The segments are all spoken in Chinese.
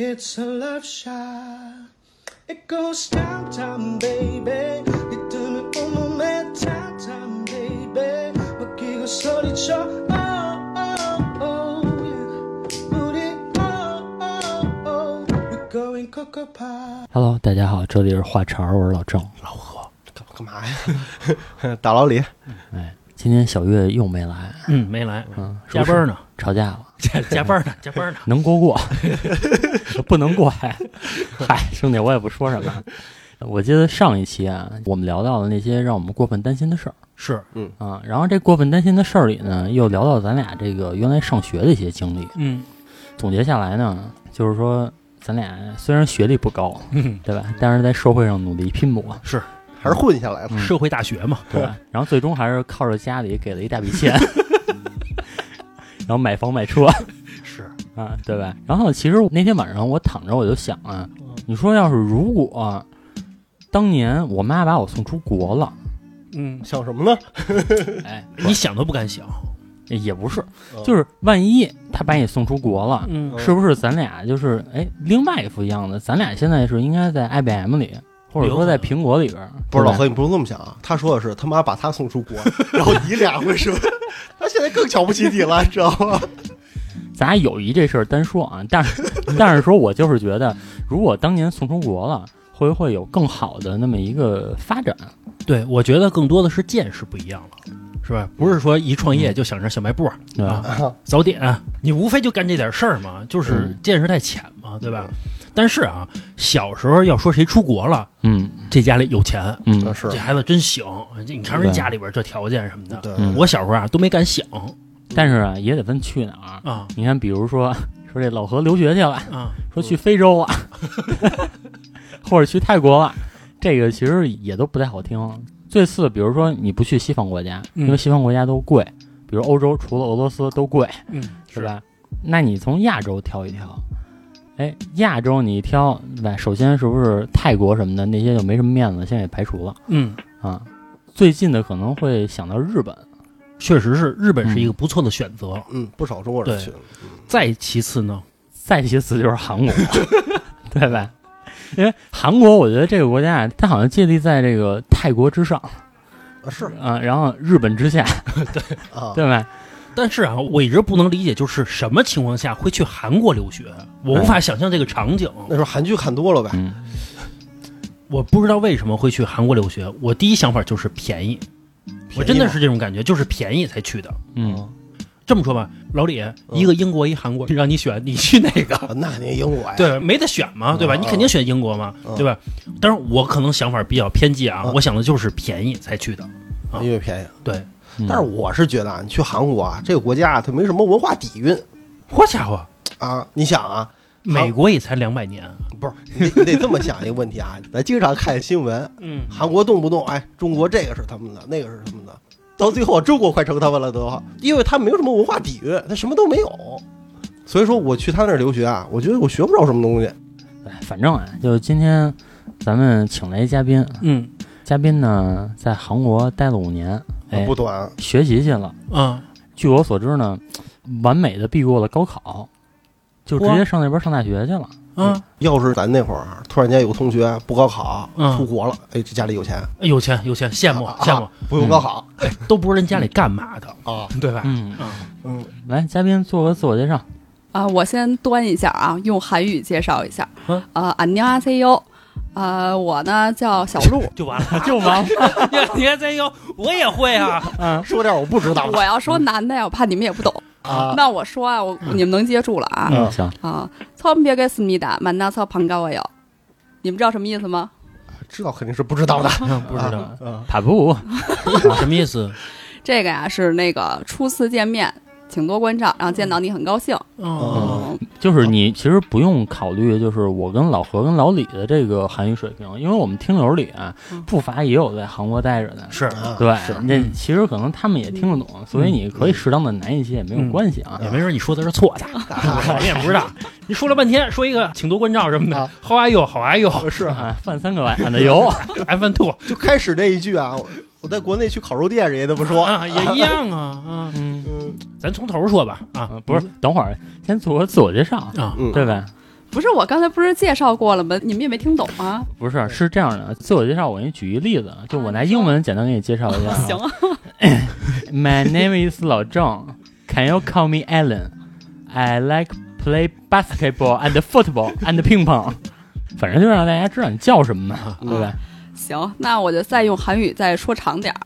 It's a love shot. It goes down, down, baby. 리듬을 온몸에 down, down, baby. 맡기고 소리쳐. Oh, oh, oh, yeah. 우리, oh, oh, oh. We're going cocoa pie. Hello，大家好，这里是话茬儿，我是老郑。老何干干嘛呀？大老李，哎， 今天小月又没来，嗯，没来，嗯，加班呢，吵架了，加加班呢，加班呢。能过过，不能过嗨，嗨，兄弟，我也不说什么。我记得上一期啊，我们聊到了那些让我们过分担心的事儿。是，嗯。啊，然后这过分担心的事儿里呢，又聊到咱俩这个原来上学的一些经历。嗯。总结下来呢，就是说咱俩虽然学历不高，嗯，对吧？但是在社会上努力拼搏，是还是混下来了。嗯社会大学嘛，对吧？然后最终还是靠着家里给了一大笔钱，然后买房买车 是，啊，对吧？然后其实那天晚上我躺着我就想啊，你说要是如果当年我妈把我送出国了，嗯，想什么呢？哎，你想都不敢想，也不是，嗯就是万一她把你送出国了。嗯是不是咱俩就是哎，另外一副样子？咱俩现在是应该在 IBM 里，或者说在苹果里边儿，不是老何，你不用这么想啊。他说的是他妈把他送出国，然后你俩会说，他现在更瞧不起你了，知道吗？咱俩友谊这事儿单说啊，但是但是说我就是觉得，如果当年送出国了，会不会有更好的那么一个发展？对，我觉得更多的是见识不一样了，是吧？不是说一创业就想着小卖部、对吧？啊、早点，你无非就干这点事儿嘛，就是嗯见识太浅嘛，对吧？但是啊，小时候要说谁出国了，嗯。这家里有钱，嗯。是。这孩子真行，这你看人家里边这条件什么的，对，嗯。我小时候啊都没敢想但是啊，也得分去哪儿。啊。你看，比如说说这老何留学去了，啊，说去非洲啊，或者去泰国了，这个其实也都不太好听。最次，比如说你不去西方国家，嗯。因为西方国家都贵，比如欧洲除了俄罗斯都贵，嗯，是吧？那你从亚洲挑一挑，哎，亚洲你一挑，对吧？首先是不是泰国什么的那些就没什么面子，先给排除了嗯，啊？最近的可能会想到日本，确实是日本是一个不错的选择。嗯，不少中国人对去。再其次呢，再其次就是韩国，对吧？因为韩国，我觉得这个国家啊，它好像建立在这个泰国之上啊是啊，然后日本之下，啊，对吧？但是啊，我一直不能理解，就是什么情况下会去韩国留学？我无法想象这个场景。那时候韩剧看多了呗。嗯，我不知道为什么会去韩国留学。我第一想法就是便宜，我真的是这种感觉，就是便宜才去的。嗯，这么说吧，老李，一个英国，一韩国，让你选，你去哪个？啊那肯定英国呀。对，没得选嘛，对吧？嗯你肯定选英国嘛，嗯对吧？但是，我可能想法比较偏激啊，嗯我想的就是便宜才去的。因为便宜。对，嗯但是我是觉得啊，你去韩国啊，这个国家啊它没什么文化底蕴。好家伙，啊。你想啊，美国也才两百年，不是你得你得这么想一个问题啊，咱经常看新闻，嗯，韩国动不动哎，中国这个是他们的，那个是他们的，到最后中国快成他们了都，因为他没有什么文化底蕴，他什么都没有。所以说我去他那儿留学啊，我觉得我学不着什么东西。哎反正啊，就是今天咱们请来一嘉宾，嗯。嘉宾呢在韩国待了五年，哎不，短，学习去了。啊，据我所知呢，完美的避过了高考，就直接上那边上大学去了。啊，要是咱那会儿啊突然间有个同学不高考嗯出国了，哎，这家里有钱，有钱有钱，羡慕啊羡慕，不用高考都不知道人家里干嘛的，啊，对吧？嗯，啊，嗯，来，嘉宾做个自我介绍。啊，我先端一下啊，用韩语介绍一下。嗯啊，안녕하세요。 啊，我呢叫小鹿，就完了，就忙。你看，再有我也会啊，嗯，说点我不知道。我要说男的呀，我怕你们也不懂啊。那我说啊，我你们能接住了啊？行啊，操，别给思密达，满大操旁高我有，你们知道什么意思吗？知道肯定是不知道的，不知道，嗯跑步什么意思？这个呀是那个初次见面，请多关照，然后见到你很高兴。哦，嗯，就是你其实不用考虑，就是我跟老何跟老李的这个韩语水平，因为我们听友里啊嗯，不乏也有在韩国待着的。是啊对，那其实可能他们也听得懂，所以你可以适当的难一些也没有关系啊。也没准你说的是错的，我也不知道。你说了半天，说一个请多关照什么的啊，How are you？好 are you？是啊，犯三个晚上的油，F N two 就开始这一句啊，我我在国内去烤肉店，人家都不说，啊，也一样啊啊。嗯，嗯咱从头说吧啊，呃不是，等会儿先做个自我介绍，啊，嗯，对呗？不是我刚才不是介绍过了吗？你们也没听懂啊？不是，是这样的，自我介绍我给你举一例子，就我拿英文简单给你介绍一下啊。行啊，My name is 老郑，Can you call me Alan? I like play basketball and football and ping pong。反正就让大家知道你叫什么嘛，对吧？行，那我就再用韩语再说长点儿。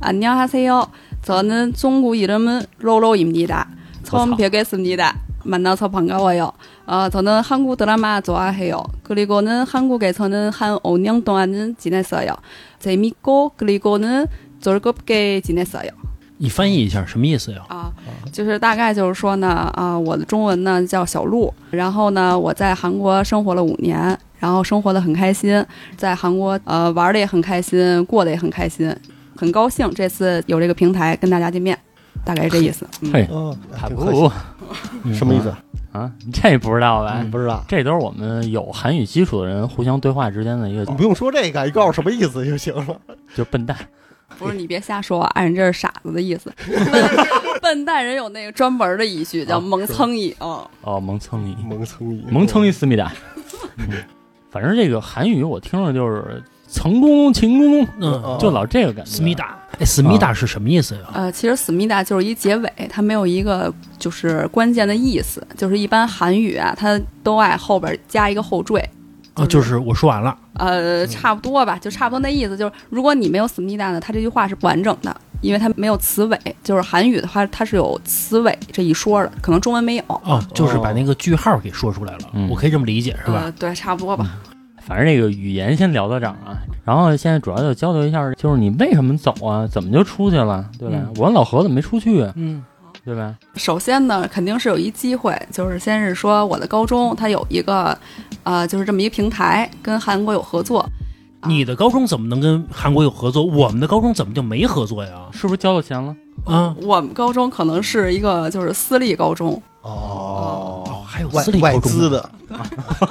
안녕하세요，저는중국이름은로로입니다。 처음 어, 뵙겠습니다。 만나서 반가워요. 어, 저는 한국 드라마 좋아해요. 그리고는 한국에서는 한 5년 동안은 지냈어요. 재밌고 그리고는 즐겁게 지냈어요. 你翻译一下什么意思呀？啊，就是大概就是说呢，啊，我的中文呢叫小鹿，然后呢，我在韩国生活了五年， 然后生活的很开心，在韩国呃玩的也很开心，过得也很开心，很高兴这次有这个平台跟大家见面，大概是这意思。嗯、嘿，嗯，卡挺客气布什么意思？啊，这不知道吧？不知道。这都是我们有韩语基础的人互相对话之间的一个你，不用说这个，你告诉我什么意思就行了。就笨蛋。不是你别瞎说，啊，人这是傻子的意思。笨 笨蛋人有那个专门的语序叫啊蒙蹭一啊。哦，蒙蹭你，蒙蹭一，蒙蹭一思密达。嗯反正这个韩语我听着就是成功成功，嗯，就老这个感觉。思密达，哎，思密达是什么意思呀？呃，其实思密达就是一结尾，它没有一个就是关键的意思。就是一般韩语啊，它都爱后边加一个后缀。啊，就是我说完了，呃，差不多吧，就差不多那意思。就是如果你没有思密达呢，它这句话是不完整的，因为它没有词尾。就是韩语的话，它是有词尾这一说的，可能中文没有。哦，就是把那个句号给说出来了，嗯我可以这么理解是吧？呃，对，差不多吧。反正这个语言先聊到这儿啊，然后现在主要就交流一下，就是你为什么走啊？怎么就出去了，对吧？嗯我跟老何怎么没出去啊？嗯对吧？首先呢，肯定是有一机会，就是先是说我的高中它有一个，呃，就是这么一个平台跟韩国有合作。啊你的高中怎么能跟韩国有合作？我们的高中怎么就没合作呀？是不是交了钱了？啊，我们高中可能是一个就是私立高中，哦哦，还有外私立外高中的，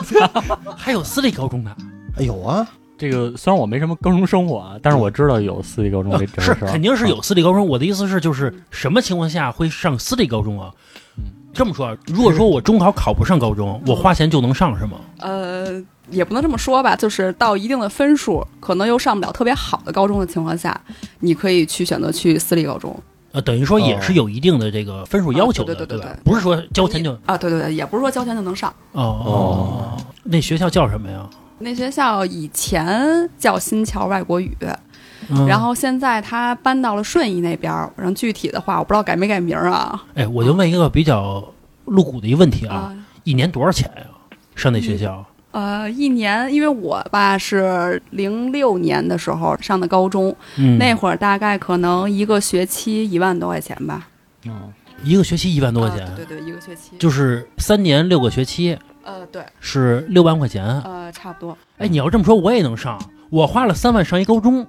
资的，还有私立高中的，哎有啊，这个虽然我没什么高中生活啊，但是我知道有私立高中是肯定是有私立高中。我的意思是，就是什么情况下会上私立高中啊？这么说啊，如果说我中考考不上高中，我花钱就能上是吗？呃，也不能这么说吧，就是到一定的分数，可能又上不了特别好的高中的情况下，你可以去选择去私立高中呃，等于说也是有一定的这个分数要求的，啊对对对对？吧不是说交钱就啊。对对对，也不是说交钱就能上。哦哦，那学校叫什么呀？那学校以前叫新桥外国语，嗯然后现在他搬到了顺义那边儿。然后具体的话，我不知道改没改名儿啊。哎，我就问一个比较露骨的一个问题啊，啊，一年多少钱呀？上那学校？呃，一年，因为我吧是零六年的时候上的高中，嗯，那会儿大概可能一个学期一万多块钱吧。嗯，一个学期一万多块钱，啊对对对，一个学期。就是三年六个学期呃，对，是六万块钱。呃，差不多。哎，你要这么说，我也能上。我花了三万上一高中，哦，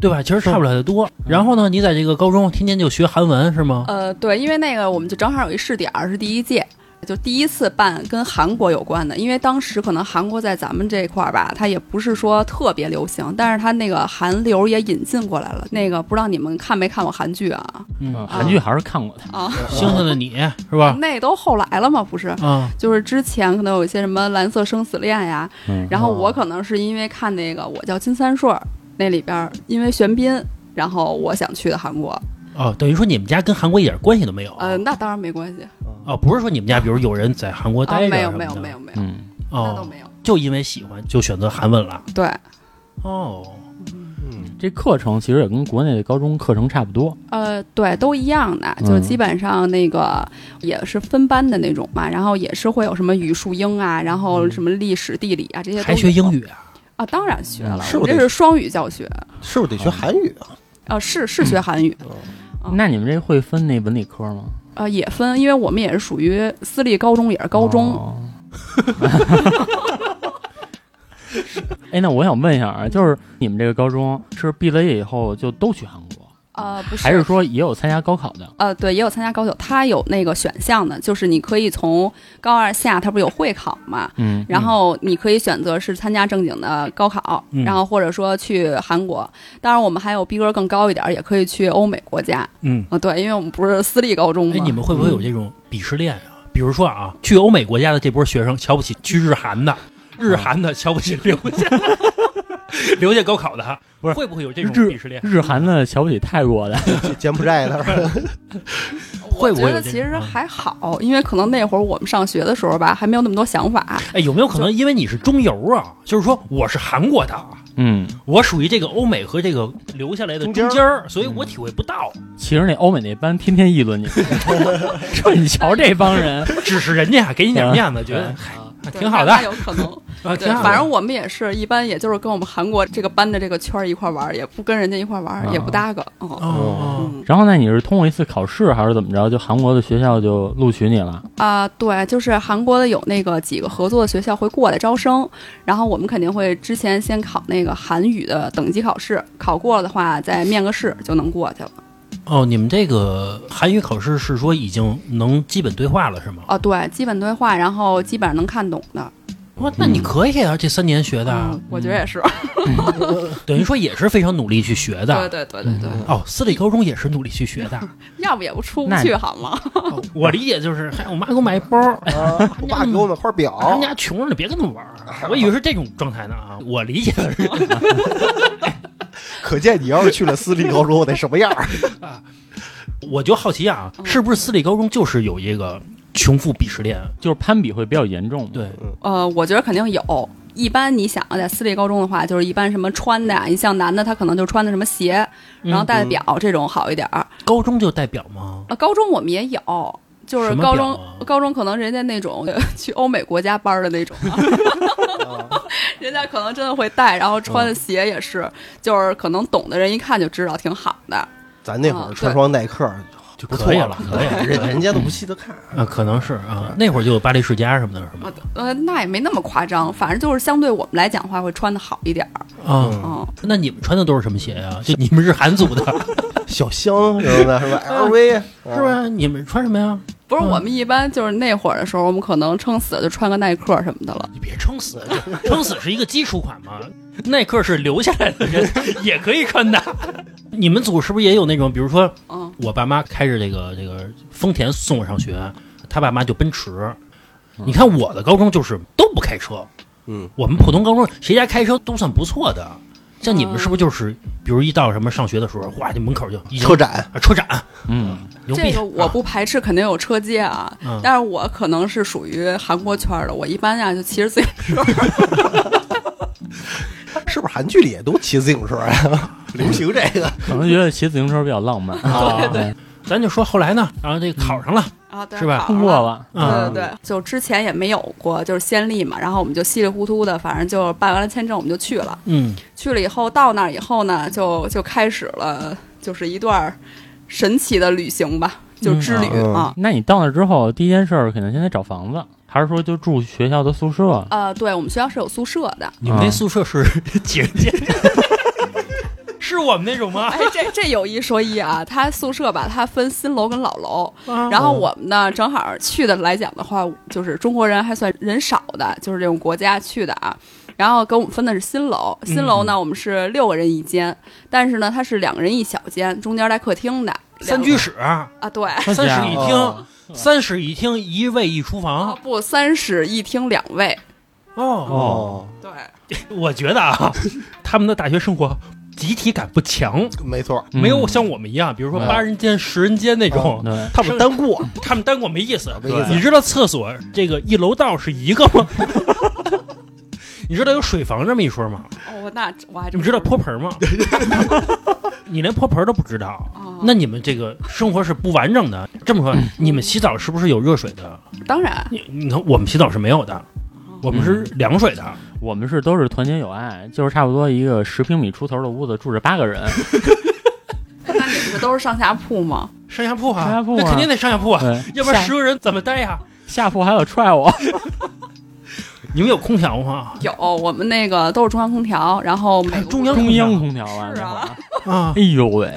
对吧？其实差不了太多。然后呢，你在这个高中天天就学韩文是吗？呃，对，因为那个我们就正好有一试点儿，是第一届，就第一次办跟韩国有关的。因为当时可能韩国在咱们这块儿吧，它也不是说特别流行，但是它那个韩流也引进过来了。那个不知道你们看没看过韩剧啊？嗯，韩剧还是看过的。啊，星星的你是吧？那都后来了嘛，不是？啊，就是之前可能有一些什么蓝色生死恋呀，嗯，然后我可能是因为看那个我叫金三顺儿那里边，因为玄彬，然后我想去的韩国。哦，等于说你们家跟韩国一点关系都没有。呃，那当然没关系哦，不是说你们家比如有人在韩国啊，待着什么没有没有没有没有，嗯，哦，那都没有。就因为喜欢就选择韩文了。对，哦，嗯，这课程其实也跟国内的高中课程差不多。呃，对，都一样的，就嗯基本上那个也是分班的那种嘛，然后也是会有什么语数英啊，然后什么历史、地理啊这些都还学英语啊？啊？当然学了，是不是我这是双语教学，是不是得学韩语啊？啊，是是学韩语，嗯那你们这会分那文理科吗？啊，也分，因为我们也是属于私立高中，也是高中，哦 哎，那我想问一下啊，就是你们这个高中是毕了业以后就都去韩国，呃，不是，还是说也有参加高考的？呃，对，也有参加高考，他有那个选项的，就是你可以从高二下，他不是有会考嘛，嗯，然后你可以选择是参加正经的高考，嗯然后或者说去韩国。当然，我们还有逼格更高一点，也可以去欧美国家。嗯，啊，对，因为我们不是私立高中嘛。哎，你们会不会有这种鄙视链啊？比比如说啊，去欧美国家的这波学生瞧不起去日韩的，日韩的瞧不起留下 留下高考的，不是会不会有这种鄙视链？日韩的瞧不起泰国的 柬埔寨的？会不会我觉得其实还好，因为可能那会儿我们上学的时候吧，还没有那么多想法。哎，有没有可能因为你是中游啊？就是说我是韩国的，嗯，我属于这个欧美和这个留下来的中间儿所以我体会不到。其实那欧美那班天天议论你，说你瞧这帮人，只是人家给你点面子，觉得挺好的那有可能。啊，对。反正我们也是一般，也就是跟我们韩国这个班的这个圈儿一块玩儿，也不跟人家一块儿玩也不搭个。哦，哦，嗯然后呢，你是通过一次考试还是怎么着，就韩国的学校就录取你了？啊、对，就是韩国的有那个几个合作的学校会过来招生，然后我们肯定会之前先考那个韩语的等级考试，考过了的话再面个试就能过去了。哦，你们这个韩语考试是说已经能基本对话了是吗？哦，对，基本对话，然后基本上能看懂的。哇，那你可以啊，这三年学的，嗯，我觉得也是。等于说也是非常努力去学的。对对对对对，哦，私立高中也是努力去学的。要不也不出不去好吗？哦我理解就是，嗨，我妈给我买一包，啊我爸给我买块表，人家穷着呢，别跟他们玩儿。我以为是这种状态呢啊，我理解的是，可见你要是去了私立高中，我得什么样儿？我就好奇啊，是不是私立高中就是有一个穷富鄙视链？就是攀比会比较严重。，对，呃，我觉得肯定有。一般你想啊，在私立高中的话，就是一般什么穿的呀，你像男的他可能就穿的什么鞋，然后戴的表这种好一点儿。高中就戴表吗？啊，高中我们也有，就是高中、啊高中可能人家那种呃 去欧美国家班儿的那种、啊 人家可能真的会带，然后穿的鞋也是，就是可能懂的人一看就知道挺好的。咱那会啊儿穿双耐克就不错可以了可以了人人家都不稀得看。啊，可能是啊，那会儿就有巴黎世家什么的，是吗？呃，那也没那么夸张，反正就是相对我们来讲的话，会穿的好一点儿。啊，嗯，那你们穿的都是什么鞋呀？就你们是韩族的，小香什么的，是吧？LV 是？吧？你们穿什么呀？不是，嗯我们一般就是那会儿的时候，我们可能撑死了就穿个耐克什么的了。你别撑死，撑死是一个基础款嘛。耐克是留下来的人也可以穿的。你们组是不是也有那种，比如说嗯，我爸妈开着这个这个丰田送我上学，他爸妈就奔驰。你看我的高中就是都不开车，嗯，我们普通高中谁家开车都算不错的。像你们是不是就是，比如一到什么上学的时候，哇，这门口就车展啊车展，嗯！这个我不排斥，肯定有车接啊。嗯但是我可能是属于韩国圈儿的，我一般呀就骑着自行车。是不是韩剧里也都骑自行车呀？流行这个可能觉得骑自行车比较浪漫。啊，对，咱就说后来呢，然后这个考上了，啊，对，是吧考通过了，对啊对对，就之前也没有过，就是先例嘛，然后我们就稀里糊涂的，反正就办完了签证，我们就去了。嗯，去了以后，到那儿以后呢，就就开始了，就是一段神奇的旅行吧，就之旅、嗯啊。那你到那之后，第一件事儿肯定先得找房子，还是说就住学校的宿舍？呃，对我们学校是有宿舍的。你们那宿舍是 几人间？是我们那种吗？哎，这这有一说一啊，他宿舍吧，他分新楼跟老楼。啊然后我们呢，正好去的来讲的话，就是中国人还算人少的，就是这种国家去的啊。然后给我们分的是新楼，新楼呢，我们是六个人一间，但是呢，它是两个人一小间，中间带客厅的。三居室，啊，对，三室一厅哦，三室一厅，一卫一厨啊房。不，三室一厅两卫。哦，哦，对，我觉得啊，他们的大学生活集体感不强，没错，嗯没有像我们一样，比如说嗯八人间、十人间那种。他们单过，他们单过没意思，没意思你知道厕所这个一楼道是一个吗？你知道有水房这么一说吗？哦，那我还真你知道泼盆吗？你连泼盆都不知道，啊那你们这个生活是不完整的。这么说，你们洗澡是不是有热水的？当然，你你看，我们洗澡是没有的，我们是凉水的。我们是都是团结友爱，就是差不多一个十平米出头的屋子，住着八个人。那你们这都是上下铺吗？上下铺啊，上下铺啊那肯定得上下铺啊，要不然下十个人怎么待呀？下铺还有踹我。你们有空调吗？有，我们那个都是中央空调，然后每个中央中央空调啊，是啊哎，呦喂，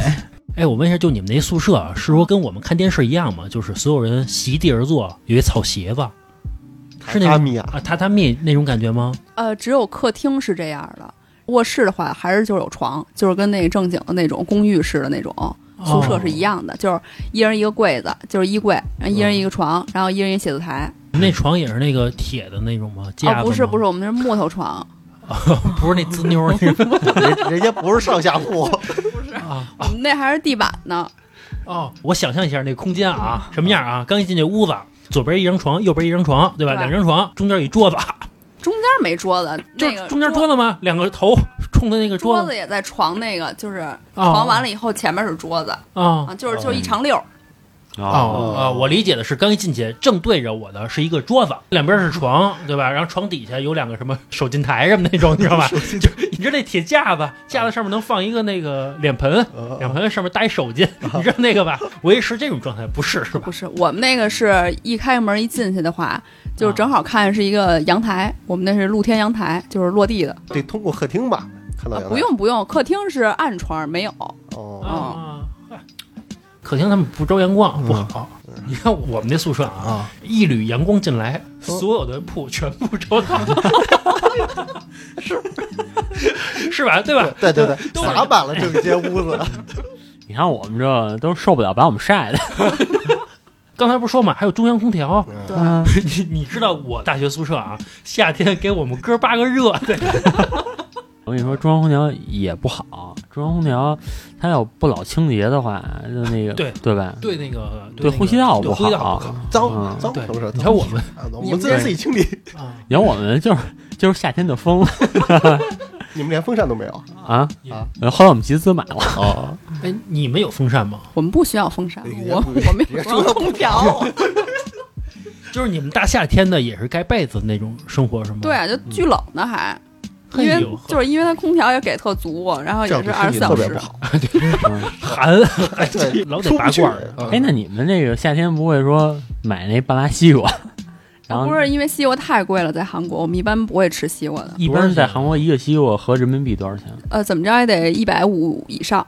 哎，我问一下，就你们那宿舍啊是说跟我们看电视一样吗？就是所有人席地而坐，有一草席子，是那种榻榻米啊啊榻榻米那种感觉吗？呃，只有客厅是这样的。卧室的话，还是就是有床，就是跟那正经的那种公寓式的那种。宿舍是一样的，就是一人一个柜子，就是衣柜，然后一人一个床，然后一人一个写字台。那床也是那个铁的那种吗？架子哦，不是不是，，我们那是木头床 不是那滋妞儿那种 人人家不是上下铺，啊。我们那还是地板呢。哦，我想象一下那空间啊，什么样啊？刚一进这屋子，左边一张床，右边一张床，对吧？对。两张床，中间有一桌子，中间没桌子，就那个中间桌子吗？两个头冲的那个子桌子也在床那个，就是哦。床完了以后前面是桌子啊啊，就是就是一长溜儿。哦啊！我理解的是，刚一进去正对着我的是一个桌子，两边是床，对吧？然后床底下有两个什么手巾台什么那种，你知道吧？就你知道那铁架子，架子上面能放一个那个脸盆，脸盆上面搭一手巾，你知道那个吧？我以为是这种状态，不是是吧不？是，我们那个是一开门一进去的话，就是正好看是一个阳台，我们那是露天阳台，就是落地的。得通过客厅吧？看到啊不用不用，客厅是暗窗，没有。哦，啊，嗨客厅他们不招阳光不好。你看我们那宿舍啊，一缕阳光进来，所有的铺全部着到，是是吧？对吧？对对对，都洒满了整间屋子。你看我们这都受不了把我们晒的。刚才不是说嘛，还有中央空调。对，你你知道我大学宿舍啊，夏天给我们哥八个热的，我跟你说，中央空调也不好。中央空调它要不老清洁的话，就那个对对吧？对那个对呼吸道不好脏脏嗯对脏，你看我们啊我们自然自己清理，啊，你看我们就是就是夏天的风 你们连风扇都没有啊啊！呃后来我们集资买了，哦，哎，你们有风扇吗？我们不需要风扇，哎我我们有中央空调。就是你们大夏天的也是盖被子那种生活是吗？对，啊，就巨冷呢还。因为，就是因为它空调也给特足，然后也是二十四小时体特别。好。嗯寒，对老得拔罐儿。嗯哎，那你们那个夏天不会说买那半拉西瓜？然后不是因为西瓜太贵了，在韩国我们一般不会吃西瓜的。一般在韩国一个西瓜合人民币多少钱？呃，怎么着也得一百五以上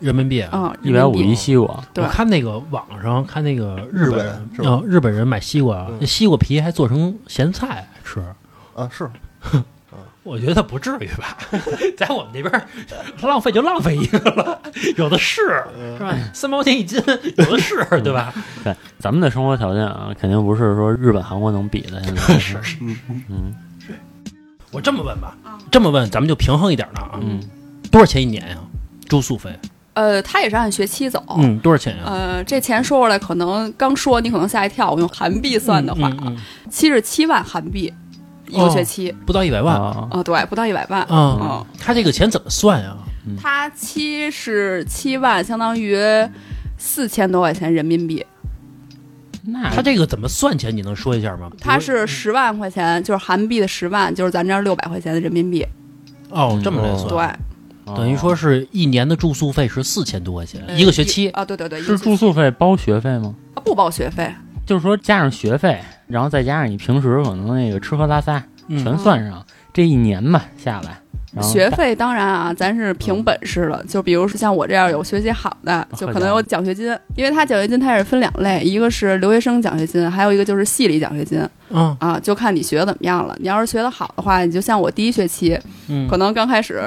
人民币啊。啊，一百五一西瓜，我看那个网上看那个日日本本人啊，日本人买西瓜，嗯那西瓜皮还做成咸菜吃。啊，是我觉得不至于吧，在我们这边儿浪费就浪费一个了，有的是，是吧？三毛钱一斤，有的是，对吧？对，咱们的生活条件啊，肯定不是说日本、韩国能比的。现在是 是。嗯我这么问吧，这么问咱们就平衡一点了啊。嗯，多少钱一年呀？住宿费？呃，他也是按学期走。嗯，多少钱呀？呃，这钱说出来可能刚说你可能吓一跳，我用韩币算的话，嗯嗯七十七万韩币一个学期。嗯不到一百万啊，哦，对，不到一百万。啊嗯。他这个钱怎么算呀？他七十七万相当于四千多块钱人民币，那他这个怎么算钱？你能说一下吗？他是十万块钱，就是韩币的十万，就是咱这儿六百块钱的人民币。哦，这么来嗯算，对，哦等于说是一年的住宿费是四千多块钱，呃一个学期。啊，对对对，一是住宿费包学费吗？啊不包学费。就是说加上学费，然后再加上你平时可能那个吃喝拉撒嗯全算上，这一年吧下来，学费当然啊，咱是凭本事了。就比如说像我这样有学习好的，就可能有奖学金，因为他奖学金它是分两类，一个是留学生奖学金，还有一个就是系里奖学金嗯啊，就看你学的怎么样了。你要是学的好的话，你就像我第一学期，嗯可能刚开始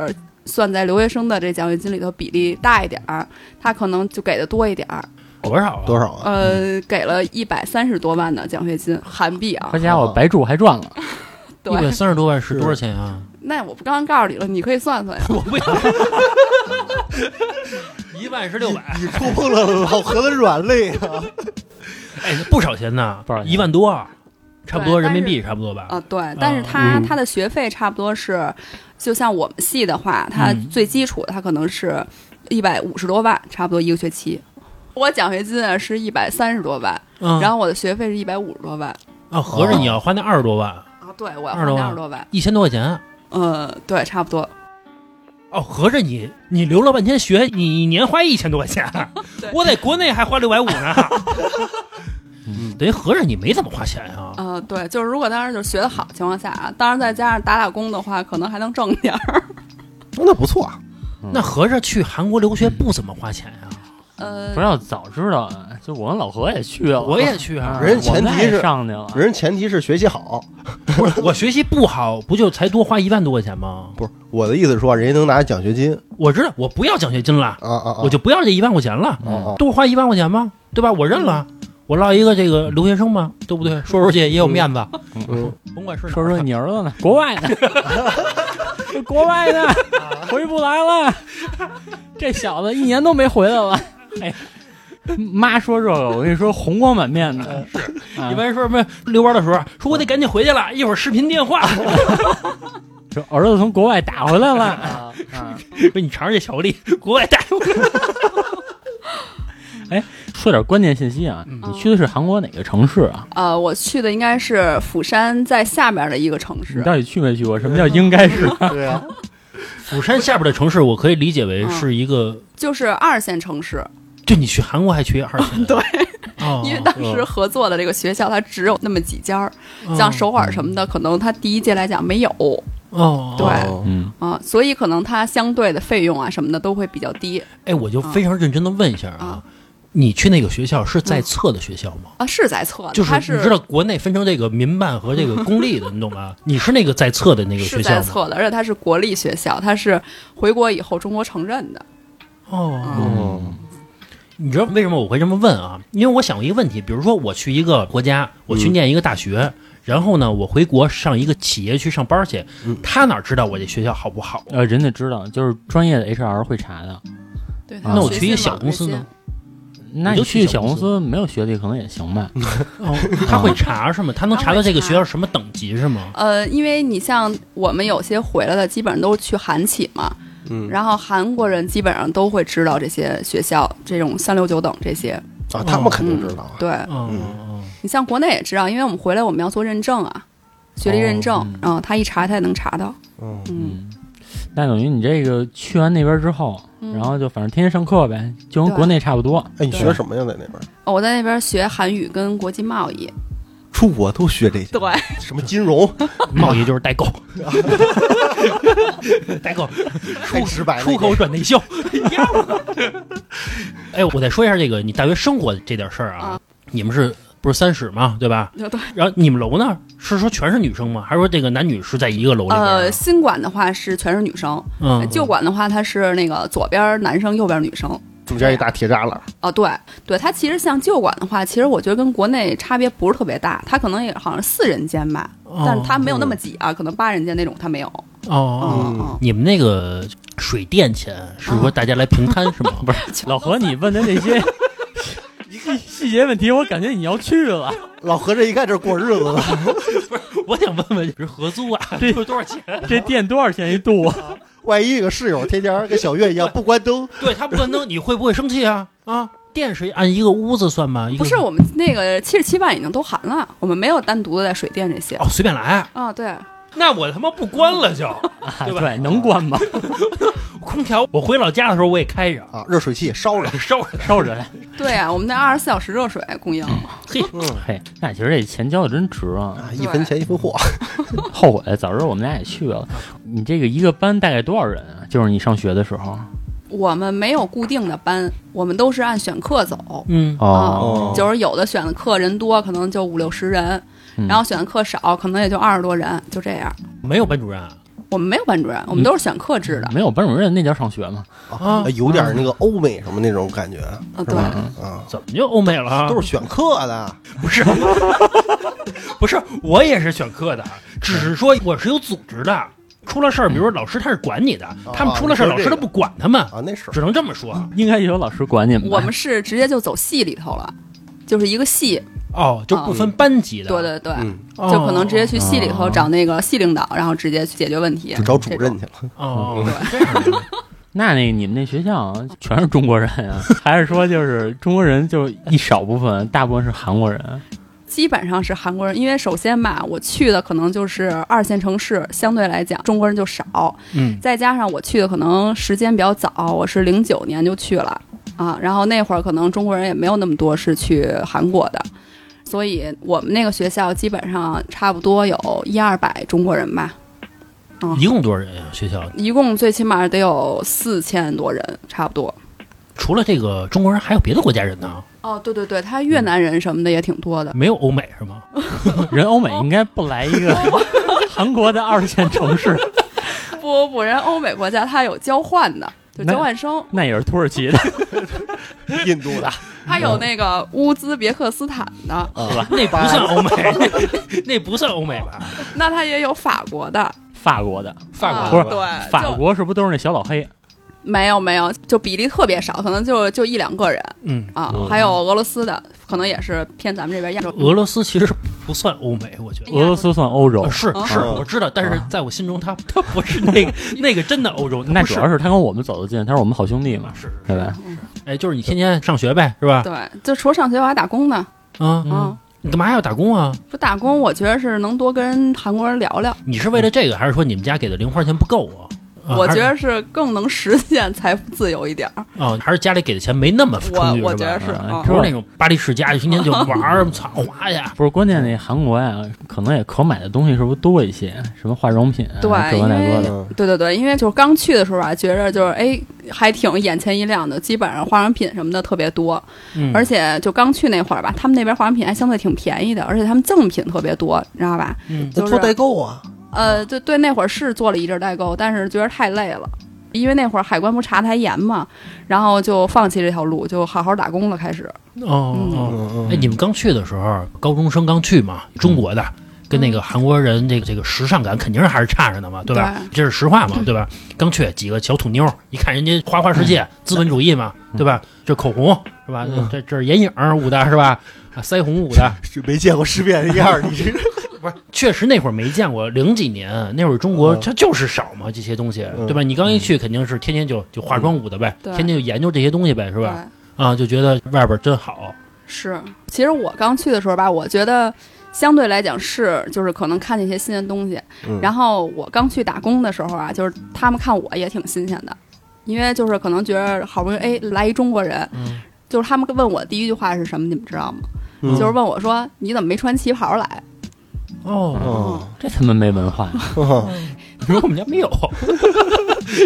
算在留学生的这奖学金里头比例大一点儿，他可能就给的多一点儿，多少啊？多少啊？呃，给了一百三十多万的奖学金韩币啊好。家伙，白住还赚了。一百，三十多万是多少钱啊？那我不刚刚告诉你了，你可以算算呀。我不想。一万是六百，你触碰了老何的软肋啊！哎，那不少钱呢，不少钱一万多，差不多人民币差不多吧？啊，对，但是他嗯他的学费差不多是，就像我们系的话，它嗯最基础的他可能是一百五十多万，差不多一个学期。我奖学金啊是一百三十多万，嗯，然后我的学费是一百五十多万啊，合着你要花那二十多万，啊，对我要花20多万二十多万，一千多块钱。嗯，对，差不多。哦，合着你你留了半天学，你一年花一千多块钱 对，我在国内还花六百五呢，嗯等于合着你没怎么花钱啊？呃，对，就是如果当时就是学的好情况下啊，当然再加上打打工的话，可能还能挣点儿。那不错啊。那合着去韩国留学不怎么花钱呀？呃不，是要早知道啊，就我跟老何也去了，我也去啊啊，人前提是上去了，人前提是学习好，不是 我学习不好，不就才多花一万多块钱吗？不是我的意思是说，人家能拿奖学金。我知道，我不要奖学金了，啊啊啊！我就不要这一万块钱了，啊啊多花一万块钱吗？对吧？我认了，我落一个这个留学生嘛，对不对？说出去也有面子，嗯，甭管说说你儿子呢，国外呢，国外呢，回不来了，这小子一年都没回来了，哎。妈说这个，我跟你说，红光满面的。是一般人说什么遛弯的时候，说我得赶紧回去了，一会儿视频电话，说儿子从国外打回来了。啊，说你尝尝这巧克力，国外带回来。说点关键信息啊，嗯你去的是韩国哪个城市啊？呃，我去的应该是釜山在下面的一个城市你市。到底去没去过？什么叫应该是？对啊，釜山下边的城市，我可以理解为是一个，就是二线城市，就你去韩国还去二线，对，哦，因为当时合作的这个学校它只有那么几家儿，像首尔什么的，可能它第一届来讲没有哦，对哦。嗯，啊，所以可能它相对的费用啊什么的都会比较低。哎，我就非常认真的问一下啊啊，你去那个学校是在册的学校吗？啊，是在册的，就是它你知道国内分成这个民办和这个公立的，你懂吗？你是那个在册的那个学校吗？在册的，而且它是国立学校，它是回国以后中国承认的。哦，哦，你知道为什么我会这么问啊？因为我想过一个问题，比如说我去一个国家，我去念一个大学，然后呢，我回国上一个企业去上班去，嗯他哪知道我这学校好不好？呃，人家知道，就是专业的 HR 会查的。对，那我去一个小公司呢？那你去小公司没有学历可能也行吧？哦，他会查是吗？他能查到这个学校什么等级是吗？呃，因为你像我们有些回来的，基本上都是去韩企嘛，嗯然后韩国人基本上都会知道这些学校，这种三六九等这些。啊，他们肯定知道啊。对哦嗯哦你像国内也知道，因为我们回来我们要做认证啊，学历认证，哦嗯，他一查他也能查到。嗯，嗯，嗯，那等于你这个去完那边之后，嗯然后就反正天天上课呗，就跟国内差不多。哎，你学什么呀？在那边哦我在那边学韩语跟国际贸易。出国都学这些，对，什么金融，贸易就是代购，代购太直白了。出口转内销一样啊。哎，我再说一下这个你大学生活这点事儿啊啊，你们是不是三室嘛，对吧？对对。然后你们楼呢，是说全是女生吗？还是说这个男女是在一个楼里啊？呃，新馆的话是全是女生，嗯，旧馆的话它是那个左边男生，右边女生。中间一大铁栅栏，哦，对对，它其实像旧馆的话，其实我觉得跟国内差别不是特别大，它可能也好像四人间吧，哦但是它没有那么挤啊，可能八人间那种它没有。哦。你们那个水电钱是说大家来平摊是吗？不是，老何，你问的那些细细节问题，我感觉你要去了。老何这一看这是过日子了。不是，我想问问，是合租啊，这这多少钱？这电多少钱一度啊？万一有个室友天天跟小月一样不关灯，对他不关灯，你会不会生气啊？啊，电是按一个屋子算吗？不是，我们那个七十七万已经都含了，我们没有单独的在水电这些。哦，随便来。啊，对，那我他妈不关了就，对吧对，能关吗？空调我回老家的时候我也开着，啊，热水器也烧着，烧着。烧着来。对啊，我们那二十四小时热水供应。嘿，嗯嘿，那其实这钱交的真值啊！啊，一分钱一分货，后悔早知道我们俩也去了。你这个一个班大概多少人啊？就是你上学的时候。我们没有固定的班，我们都是按选课走。嗯，啊，就是有的选的课人多，可能就五六十人，嗯然后选的课少，可能也就二十多人，就这样。没有班主任啊我们没有班主任，我们都是选课制的。没有班主任，那叫上学吗？啊有点那个欧美什么那种感觉，对，吧？啊，怎么就欧美了啊？都是选课的，不是，不是，我也是选课的，只是说我是有组织的。出了事儿，比如说老师他是管你的，他们出了事儿，老师都不管他们，啊，那是只能这么说。应该有老师管你们。我们是直接就走系里头了，就是一个系，哦，就不分班级的，对对对，就可能直接去系里头找那个系领导，然后直接去解决问题。就找主任去了。哦，这样的 那那你们那学校全是中国人啊？还是说就是中国人就一少部分，大部分是韩国人？基本上是韩国人，因为首先吧，我去的可能就是二线城市，相对来讲中国人就少，嗯，再加上我去的可能时间比较早，我是零九年就去了啊，然后那会儿可能中国人也没有那么多是去韩国的，所以我们那个学校基本上差不多有一二百中国人吧，一共多少人呀？学校一共最起码得有四千多人，差不多。除了这个中国人，还有别的国家人呢？哦，对对对，他越南人什么的也挺多的。没有欧美是吗？人欧美应该不来一个 韩国的二线城市，不不不，人欧美国家他有交换的，就那交换生，那也是土耳其的，印度的 他有那个乌兹别克斯坦的，是吧？那不算欧美，那那不算欧美吧？那他也有法国的，法国的，啊法国不是对，法国是不是都是那小老黑？没有没有，就比例特别少，可能就就一两个人嗯，啊嗯。还有俄罗斯的，可能也是偏咱们这边亚洲。俄罗斯其实不算欧美，我觉得。俄罗斯算欧洲呃，是啊是，我知道，但是在我心中，他他不是那个 那个真的欧洲，那主要是他跟我们走得近，他是我们好兄弟嘛，是对吧？哎，就是你天天上学呗，是吧？对，就除了上学，我还打工呢。啊，嗯，你干嘛要打工啊？不打工，我觉得是能多跟韩国人聊聊。你是为了这个，还是说你们家给的零花钱不够啊？啊我觉得是更能实现财富自由一点儿。哦，还是家里给的钱没那么充裕，我觉得是，嗯啊不是那种巴黎世家，天天就玩儿、操 花呀。不是关键，那韩国呀，可能也可买的东西是不是多一些？什么化妆品啊，对这个那因为个的。嗯对对对，因为就是刚去的时候啊，觉着就是哎，还挺眼前一亮的，基本上化妆品什么的特别多，嗯而且就刚去那会儿吧，他们那边化妆品还相对挺便宜的，而且他们赠品特别多，你知道吧？嗯就是做代购啊，呃，对对，那会儿是做了一阵儿代购，但是觉得太累了。因为那会儿海关不查的还严嘛，然后就放弃这条路，就好好打工了。开始，哦哦，嗯嗯哎，你们刚去的时候，高中生刚去嘛，中国的。跟那个韩国人这个这个时尚感肯定是还是差着呢嘛，对吧？这是实话嘛，对吧？刚去几个小土妞，一看人家花花世界，资本主义嘛，对吧？这口红是吧？嗯这这是眼影捂的是吧？啊，腮红捂的，是没见过世面的样儿，你这 不是，确实那会儿没见过，零几年那会儿中国嗯它就是少嘛这些东西，嗯对吧？你刚一去肯定是天天就就化妆舞的呗，天天就研究这些东西呗，是吧？啊，就觉得外边真好，是，其实我刚去的时候吧，我觉得相对来讲是，就是可能看见一些新鲜东西。嗯然后我刚去打工的时候啊，就是他们看我也挺新鲜的，因为就是可能觉得好不容易哎来一中国人，嗯就是他们问我第一句话是什么，你们知道吗？嗯就是问我说你怎么没穿旗袍来？哦，哦，这他妈没文化，哦你说我们家没有，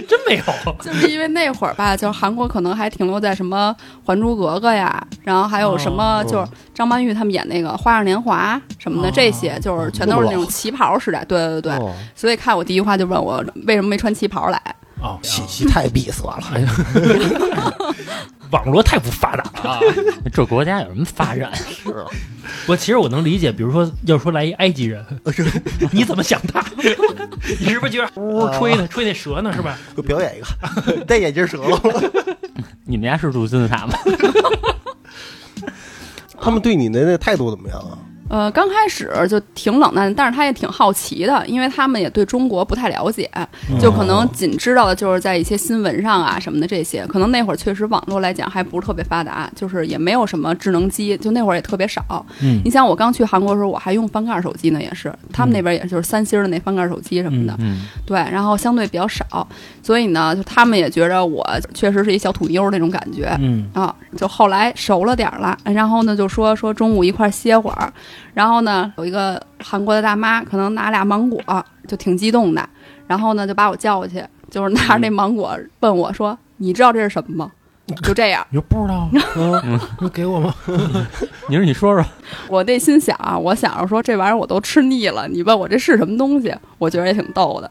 真没有，就是因为那会儿吧，就是韩国可能还停留在什么《还珠格格》呀，然后还有什么哦。就是张曼玉他们演那个《花样年华》什么的，哦。这些就是全都是那种旗袍时代。对对对，哦。所以看我第一句话就问我为什么没穿旗袍来。哦，信息太闭塞了，哎呀，网络太不发达了啊！这国家有什么发展？是啊，我其实我能理解，比如说要说来一埃及人，你怎么想他？你是不是觉得呜吹呢，吹那蛇呢，是吧？给我表演一个，戴眼镜蛇了。你们家是住金字塔吗？他们对你的那态度怎么样啊？呃，刚开始就挺冷淡，但是他也挺好奇的，因为他们也对中国不太了解，就可能仅知道的就是在一些新闻上啊什么的这些。可能那会儿确实网络来讲还不是特别发达，就是也没有什么智能机，就那会儿也特别少。嗯你像我刚去韩国的时候，我还用翻盖手机呢，也是他们那边也就是三星的那翻盖手机什么的，嗯，对，然后相对比较少，所以呢，就他们也觉着我确实是一小土妞儿那种感觉。嗯啊，就后来熟了点儿了，然后呢就说说中午一块儿歇会儿，然后呢有一个韩国的大妈可能拿俩芒果，就挺激动的，然后呢就把我叫过去，就是拿着那芒果问我说：“你知道这是什么吗？”就这样，你说不知道，嗯你给我吗？你说你说说，我内心想啊，我想着说这玩意儿我都吃腻了，你问我这是什么东西，我觉得也挺逗的。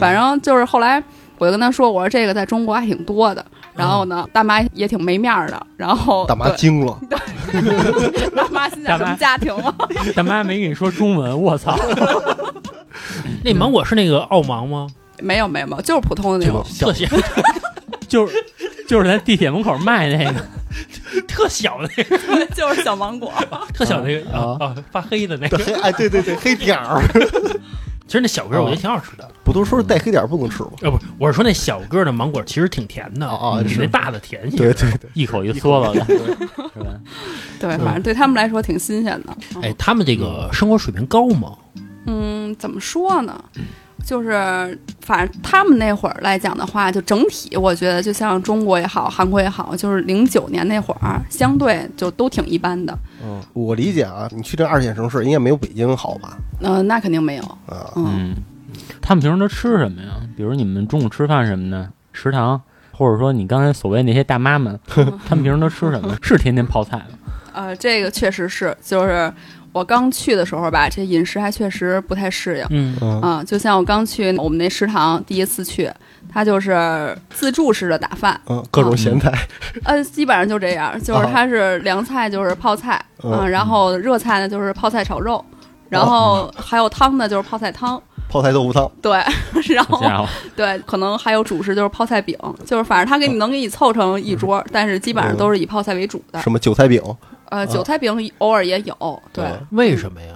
反正就是后来我就跟他说，我说这个在中国还挺多的。然后呢，大妈也挺没面儿的。然后大妈惊了，大妈心想什么家庭啊？大妈没跟你说中文，我操！那芒果是那个澳芒吗？没有没有没有，就是普通的那种。特小就是就是在地铁门口卖那个，特小的那个，就是小芒果。特小那个啊啊发黑的那个。哎，对对对，黑点儿，其实那小个儿我觉得挺好吃的。不都说是带黑点儿不能吃吗？呃不，我是说那小个儿的芒果其实挺甜的，哦哦是比那大的甜些。对对对，一口一嗦了的，是吧？对，反正对他们来说挺新鲜的。哎，他们这个生活水平高吗？嗯，怎么说呢？就是反正他们那会儿来讲的话，就整体我觉得就像中国也好，韩国也好，就是零九年那会儿，相对就都挺一般的。嗯，我理解啊，你去这二线城市应该没有北京好吧？嗯、那肯定没有。啊，嗯，嗯，他们平时都吃什么呀？比如你们中午吃饭什么的，食堂或者说你刚才所谓那些大妈们，他们平时都吃什么？是天天泡菜吗？呃，这个确实是，就是我刚去的时候吧，这饮食还确实不太适应。嗯嗯啊、就像我刚去我们那食堂，第一次去，它就是自助式的打饭，嗯，各种咸菜，呃，基本上就这样，就是啊它是凉菜就是泡菜，嗯嗯，然后热菜呢就是泡菜炒肉，然后还有汤呢就是泡菜汤，泡菜豆腐汤，对，然后对，可能还有主食就是泡菜饼，就是反正他给你能给你凑成一桌，但是基本上都是以泡菜为主的。什么韭菜饼，呃，韭菜饼偶尔也有，对，嗯。为什么呀？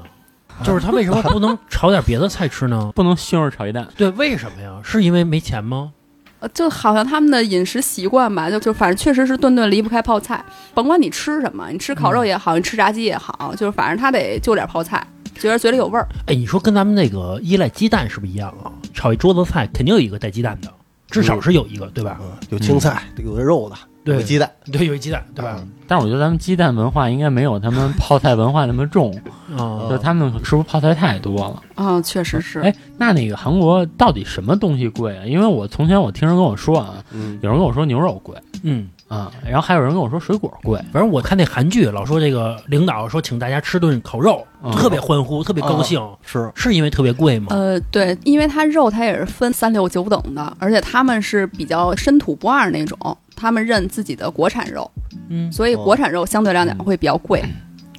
就是他为什么不能炒点别的菜吃呢？不能西红柿炒鸡蛋。对，为什么呀？是因为没钱吗？呃就好像他们的饮食习惯吧，就就反正确实是顿顿离不开泡菜，甭管你吃什么，你吃烤肉也好，你吃炸鸡也好，就是反正他得就点泡菜，觉得嘴里有味儿。哎，你说跟咱们那个依赖鸡蛋是不是一样啊？炒一桌子菜肯定有一个带鸡蛋的，至少是有一个，对吧？嗯，有青菜，有的肉的，对有鸡蛋，对，有一鸡蛋，对吧？但是我觉得咱们鸡蛋文化应该没有他们泡菜文化那么重，啊就他们是不是泡菜太多了？啊、确实是。哎，那那个韩国到底什么东西贵啊？因为我从前我听人跟我说啊，嗯，有人跟我说牛肉贵嗯，啊，然后还有人跟我说水果贵，反正我看那韩剧，老说这个领导说请大家吃顿烤肉，嗯特别欢呼，特别高兴，是是因为特别贵吗？呃，对，因为它肉它也是分三六九等的，而且他们是比较深土不二那种，他们认自己的国产肉，嗯，所以国产肉相对来讲会比较贵。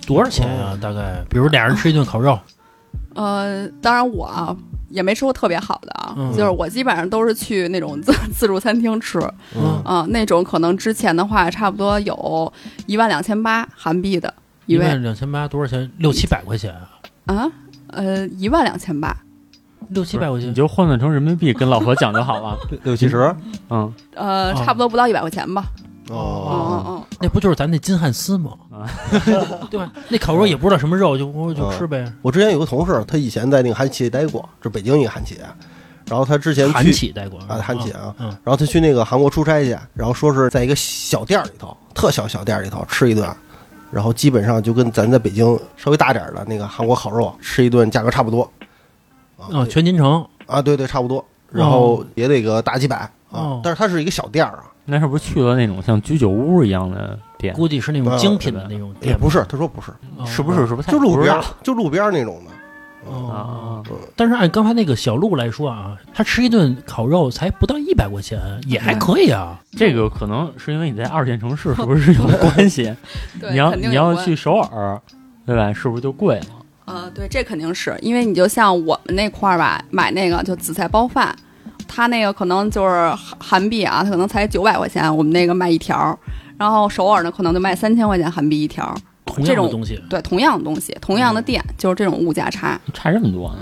多少钱啊？大概，比如俩人吃一顿烤肉，呃，当然我啊也没吃过特别好的啊，嗯。就是我基本上都是去那种 自自助餐厅吃，嗯。啊、那种可能之前的话差不多有一万两千八韩币的一位。一万两千八多少钱？六七百块钱啊，啊，呃，一万两千八，六七百块钱。你就换算成人民币跟老何讲就好了。六七十，嗯，呃，哦差不多不到一百块钱吧。哦哦，嗯那不就是咱那金汉斯吗？啊 对吧？那烤肉也不知道什么肉，就我就吃呗。我之前有个同事，他以前在那个韩企待过，这北京一个韩企，然后他之前韩企待过啊，韩企啊，嗯，然后他去那个韩国出差去，然后说是在一个小店儿里头，特小小店儿里头吃一顿，然后基本上就跟咱在北京稍微大点儿的那个韩国烤肉吃一顿价格差不多。啊哦，全金城啊，对对，差不多，然后也得个大几百啊哦，但是它是一个小店儿啊，那是不是去了那种像居酒屋一样的店？估计是那种精品的那种店，也不是，他说不是，哦是不是？是不是？就路边就路边儿那种的。哦啊，但是按刚才那个小路来说啊，他吃一顿烤肉才不到一百块钱，也还可以啊。这个可能是因为你在二线城市，是不是有关系？你要你要去首尔，对吧？是不是就贵了？呃，对，这肯定是因为你就像我们那块儿吧，买那个就紫菜包饭，它那个可能就是韩韩币啊，它可能才九百块钱，我们那个卖一条，然后首尔呢可能就卖三千块钱韩币一条。同样的东西，对，同样的东西，同样的店，就是这种物价差。差这么多呢？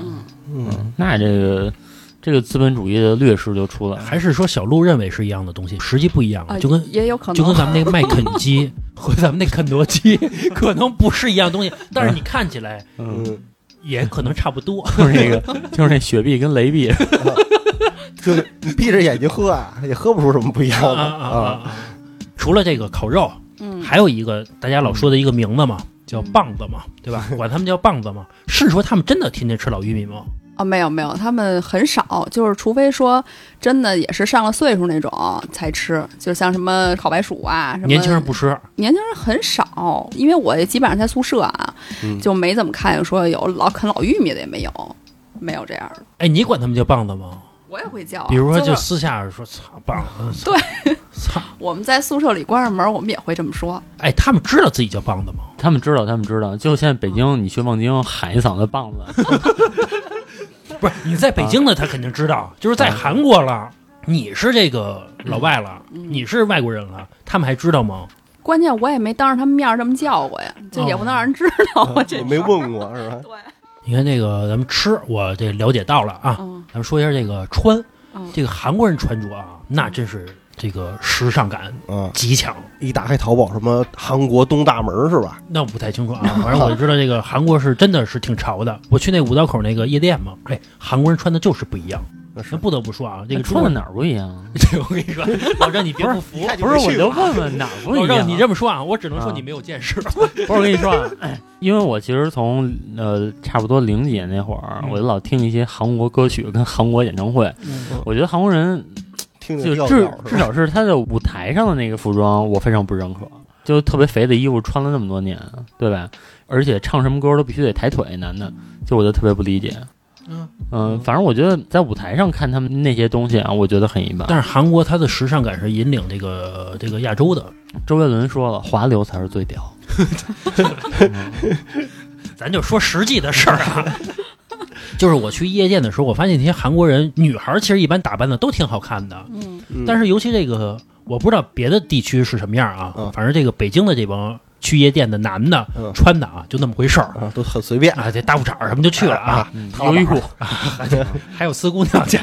嗯，那这个这个资本主义的劣势就出来了。还是说小鹿认为是一样的东西，实际不一样啊，，就跟也有可能，就跟咱们那个麦肯基 和咱们那肯德基可能不是一样东西，但是你看起来嗯，嗯，也可能差不多。就是那个，就是那雪碧跟雷碧，就是你闭着眼睛喝啊，也喝不出什么不一样的啊啊啊！啊除了这个烤肉，嗯，还有一个大家老说的一个名字嘛，叫棒子嘛，对吧？管他们叫棒子嘛。是说他们真的天天吃老玉米吗？哦，没有没有，他们很少，就是除非说真的也是上了岁数那种才吃，就像什么烤白薯啊，什么年轻人不吃，年轻人很少，因为我也基本上在宿舍啊，嗯就没怎么看见说有老啃老玉米的也没有，没有这样的。哎，你管他们叫棒子吗？我也会叫啊，比如说，就就是私下说“操棒子”，对，操！我们在宿舍里关上门，我们也会这么说。哎，他们知道自己叫棒子吗？他们知道，他们知道。就现在北京，你去望京喊一嗓子棒子，不是，你在北京的他肯定知道，就是在韩国了，你是这个老外了，你是外国人了，他们还知道吗？关键我也没当着他们面这么叫过呀，就也不能让人知道我这我没问过是吧？对，你看这个咱们吃，我这了解到了啊。嗯咱们说一下这个穿，嗯这个韩国人穿着啊，那真是这个时尚感嗯，极强。一打开淘宝，什么韩国东大门是吧？那我不太清楚啊，反正我就知道这个韩国是真的是挺潮的。我去那五道口那个夜店嘛，哎，韩国人穿的就是不一样。那不得不说啊，这个穿的哪儿不一样啊？这我跟你说，老郑你别不服，不是，我就问问哪儿不一样？老郑你这么说啊，我只能说啊你没有见识。不是我跟你说啊，哎，因为我其实从呃差不多零几年那会儿，嗯我就老听一些韩国歌曲跟韩国演唱会，我觉得韩国人听着就至调调至少是他的舞台上的那个服装，我非常不认可。就特别肥的衣服穿了那么多年，对吧？而且唱什么歌都必须得抬腿，男的，就我就特别不理解。嗯嗯，反正我觉得在舞台上看他们那些东西啊，我觉得很一般。但是韩国它的时尚感是引领这个这个亚洲的，周杰伦说了，华流才是最屌。咱就说实际的事儿啊。就是我去夜店的时候，我发现那些韩国人女孩儿其实一般打扮的都挺好看的，嗯，嗯但是尤其这个我不知道别的地区是什么样啊，嗯反正这个北京的这帮去夜店的男的、嗯穿的啊，就那么回事儿啊都很随便啊，这大裤衩儿什么就去了啊，优衣库，还有四姑娘家，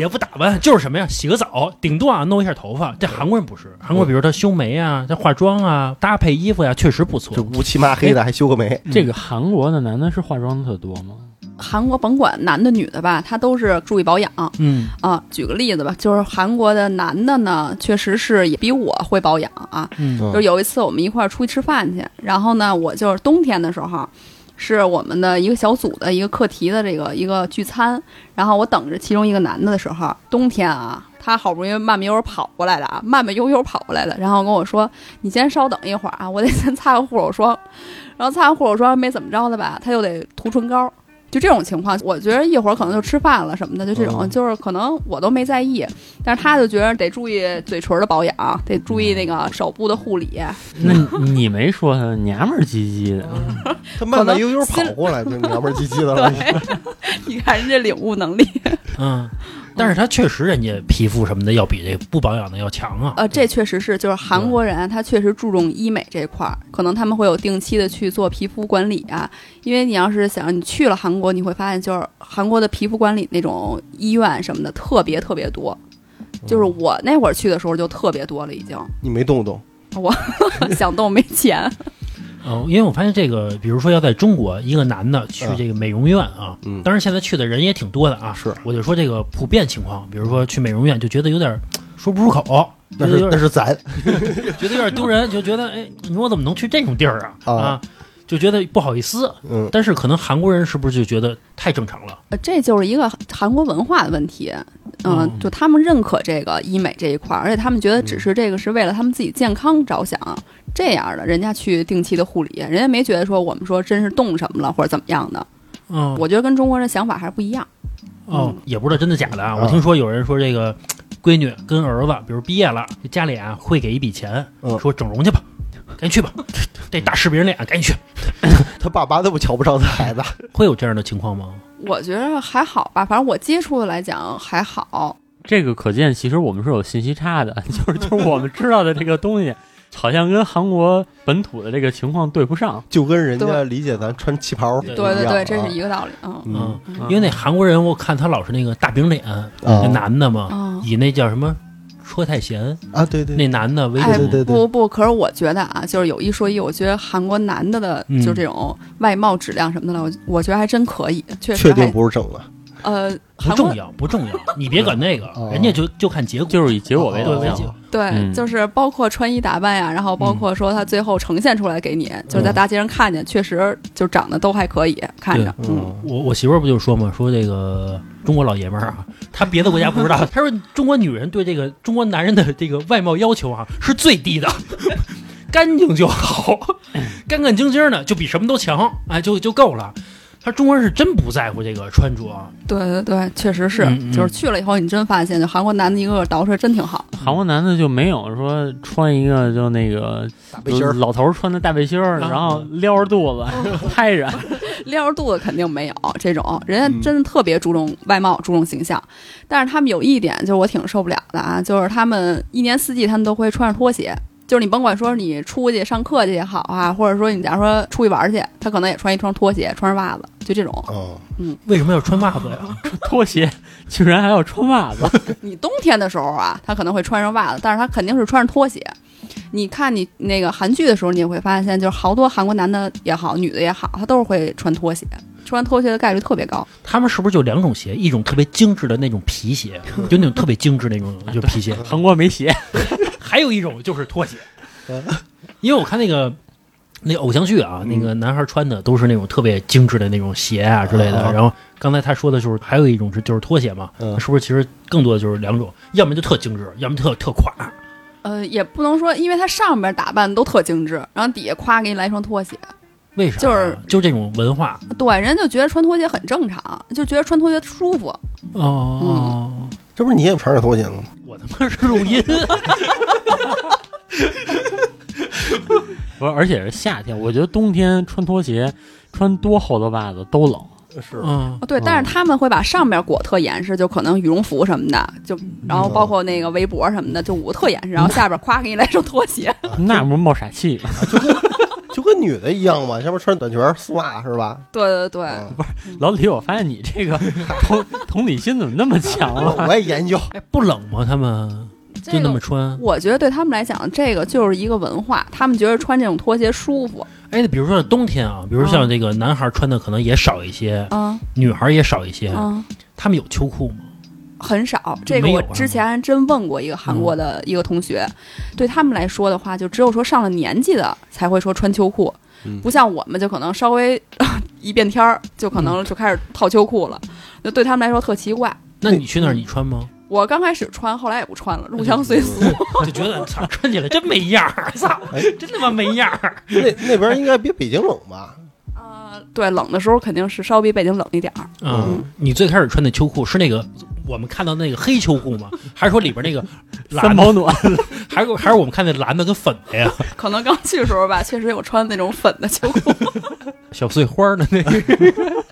也不打扮，就是什么呀，洗个澡，顶多啊弄一下头发。这韩国人不是，韩国比如他修眉啊，他化妆啊，搭配衣服呀、确实不错就。乌漆嘛黑的，还修个眉，这个韩国的男的是化妆的特多吗？韩国甭管男的女的吧，他都是注意保养嗯啊。举个例子吧，就是韩国的男的呢，确实是也比我会保养啊。嗯嗯就有一次我们一块儿出去吃饭去，然后呢，我就是冬天的时候，是我们的一个小组的一个课题的这个一个聚餐，然后我等着其中一个男的的时候，冬天啊，他好不容易慢慢悠悠跑过来的啊，慢慢悠悠跑过来的，然后跟我说：“你先稍等一会儿啊，我得先擦个护手霜。”然后擦完护手霜没怎么着的吧，他又得涂唇膏。就这种情况，我觉得一会儿可能就吃饭了什么的，就这种，嗯就是可能我都没在意，但是他就觉得得注意嘴唇的保养，得注意那个手部的护理，那你没说他娘们儿唧唧的，他慢慢悠悠跑过来，就娘们儿唧唧的了。你看人家领悟能力，嗯，但是他确实人家皮肤什么的要比这不保养的要强啊。呃，这确实是，就是韩国人他确实注重医美这块儿，可能他们会有定期的去做皮肤管理啊。因为你要是想你去了韩国，你会发现就是韩国的皮肤管理那种医院什么的特别特别多，就是我那会儿去的时候就特别多了，已经你没动动，我 想动没钱。哦，因为我发现这个，比如说要在中国，一个男的去这个美容院啊，嗯当然现在去的人也挺多的啊。是我就说这个普遍情况，比如说去美容院就觉得有点儿说不出口，那是觉得有点那是咱 觉得有点丢人，就觉得哎，你说我怎么能去这种地儿啊？啊啊，就觉得不好意思。嗯但是可能韩国人是不是就觉得太正常了？呃，这就是一个韩国文化的问题。嗯、嗯就他们认可这个医美这一块儿，而且他们觉得只是这个是为了他们自己健康着想，这样的人家去定期的护理，人家没觉得说我们说真是动什么了或者怎么样的。嗯，我觉得跟中国人想法还是不一样。哦，也不知道真的假的啊。啊我听说有人说这个闺女跟儿子，比如毕业了，家里啊会给一笔钱，嗯说整容去吧，赶紧去吧，这大视频脸赶紧去。他爸妈都不瞧不上他孩子，会有这样的情况吗？我觉得还好吧，反正我接触的来讲还好。这个可见其实我们是有信息差的，就是就是我们知道的这个东西，好像跟韩国本土的这个情况对不上。就跟人家理解咱穿旗袍对对对这是一个道理。嗯。因为那韩国人，我看他老是那个大饼脸，啊。那男的嘛，嗯。以那叫什么车太贤，啊，对对，那男的为。对对对。不不，可是我觉得啊，就是有一说一，我觉得韩国男的的，嗯。就这种外貌质量什么的了，我我觉得还真可以，确实确定不是整的，呃，不重要，不重要，你别管那个，哦。人家就就看结果，就是以结果为哦导向对就是包括穿衣打扮呀，然后包括说他最后呈现出来给你，就是在大街上看见，确实就长得都还可以，看着，嗯，嗯，我我媳妇儿不就说嘛，说这个中国老爷们儿啊，他别的国家不知道，他说中国女人对这个中国男人的这个外貌要求啊是最低的，干净就好，干干净净的就比什么都强，哎，就就够了。他中国人是真不在乎这个穿着，对对对，确实是，嗯嗯就是去了以后，你真发现，就韩国男的一个个捯饬真挺好，韩国男的就没有说穿一个就那个大背心儿老头儿穿的大背心儿，啊然后撩着肚子 拍着，撩着肚子肯定没有这种，人家嗯真的特别注重外貌，注重形象。但是他们有一点，就是我挺受不了的啊，就是他们一年四季他们都会穿着拖鞋。就是你甭管说你出去上课去也好啊，或者说你假如说出去玩去，他可能也穿一双拖鞋，穿着袜子，就这种。哦，为什么要穿袜子呀？拖鞋竟然还要穿袜子，你冬天的时候啊，他可能会穿上袜子，但是他肯定是穿着拖鞋。你看你那个韩剧的时候，你也会发现，就是好多韩国男的也好，女的也好，他都是会穿拖鞋，穿拖鞋的概率特别高。他们是不是就两种鞋？一种特别精致的那种皮鞋，就那种特别精致那种就皮鞋，韩国没鞋，还有一种就是拖鞋，因为我看那个那偶像剧啊，那个男孩穿的都是那种特别精致的那种鞋啊之类的。啊然后刚才他说的就是还有一种是就是拖鞋嘛，嗯是不是？其实更多的就是两种，要么就特精致，要么特特垮。呃，也不能说，因为他上边打扮都特精致，然后底下夸给你来一双拖鞋，为啥？就是就这种文化对，人就觉得穿拖鞋很正常，就觉得穿拖鞋舒服。哦。这不是你也穿着拖鞋吗？我他妈是录音，不是，而且是夏天，我觉得冬天穿拖鞋，穿多厚的袜子都冷。是嗯哦对，但是他们会把上面裹特严实，就可能羽绒服什么的，就然后包括那个围脖什么的，就捂特严实，然后下边夸给你来双拖鞋。那不是冒傻气吗？就跟女的一样嘛，下面穿短裙丝袜是吧？对对对，嗯老李，我发现你这个同同理心怎么那么强啊？我也研究，哎，不冷吗？他们就这个那么穿？我觉得对他们来讲，这个就是一个文化，他们觉得穿这种拖鞋舒服。哎，那比如说冬天啊，比如像这个男孩穿的可能也少一些，嗯女孩也少一些，嗯，他们有秋裤吗？很少。这个我之前还真问过一个韩国的一个同学，对他们来说的话，就只有说上了年纪的才会说穿秋裤，嗯不像我们就可能稍微 一变天儿就可能就开始套秋裤了，那对他们来说特奇怪。那你去那儿你穿吗？我刚开始穿，后来也不穿了，入乡随俗。就觉得操，穿起来真没样儿，操，真他妈没样儿。那那边应该比北京冷吧？啊，对，冷的时候肯定是稍微比北京冷一点儿。嗯，你最开始穿的秋裤是那个我们看到那个黑秋裤吗？还是说里边那个 蓝保暖，还是还是我们看那蓝的跟粉的呀？可能刚去的时候吧，确实有穿那种粉的秋裤。小碎花的那个？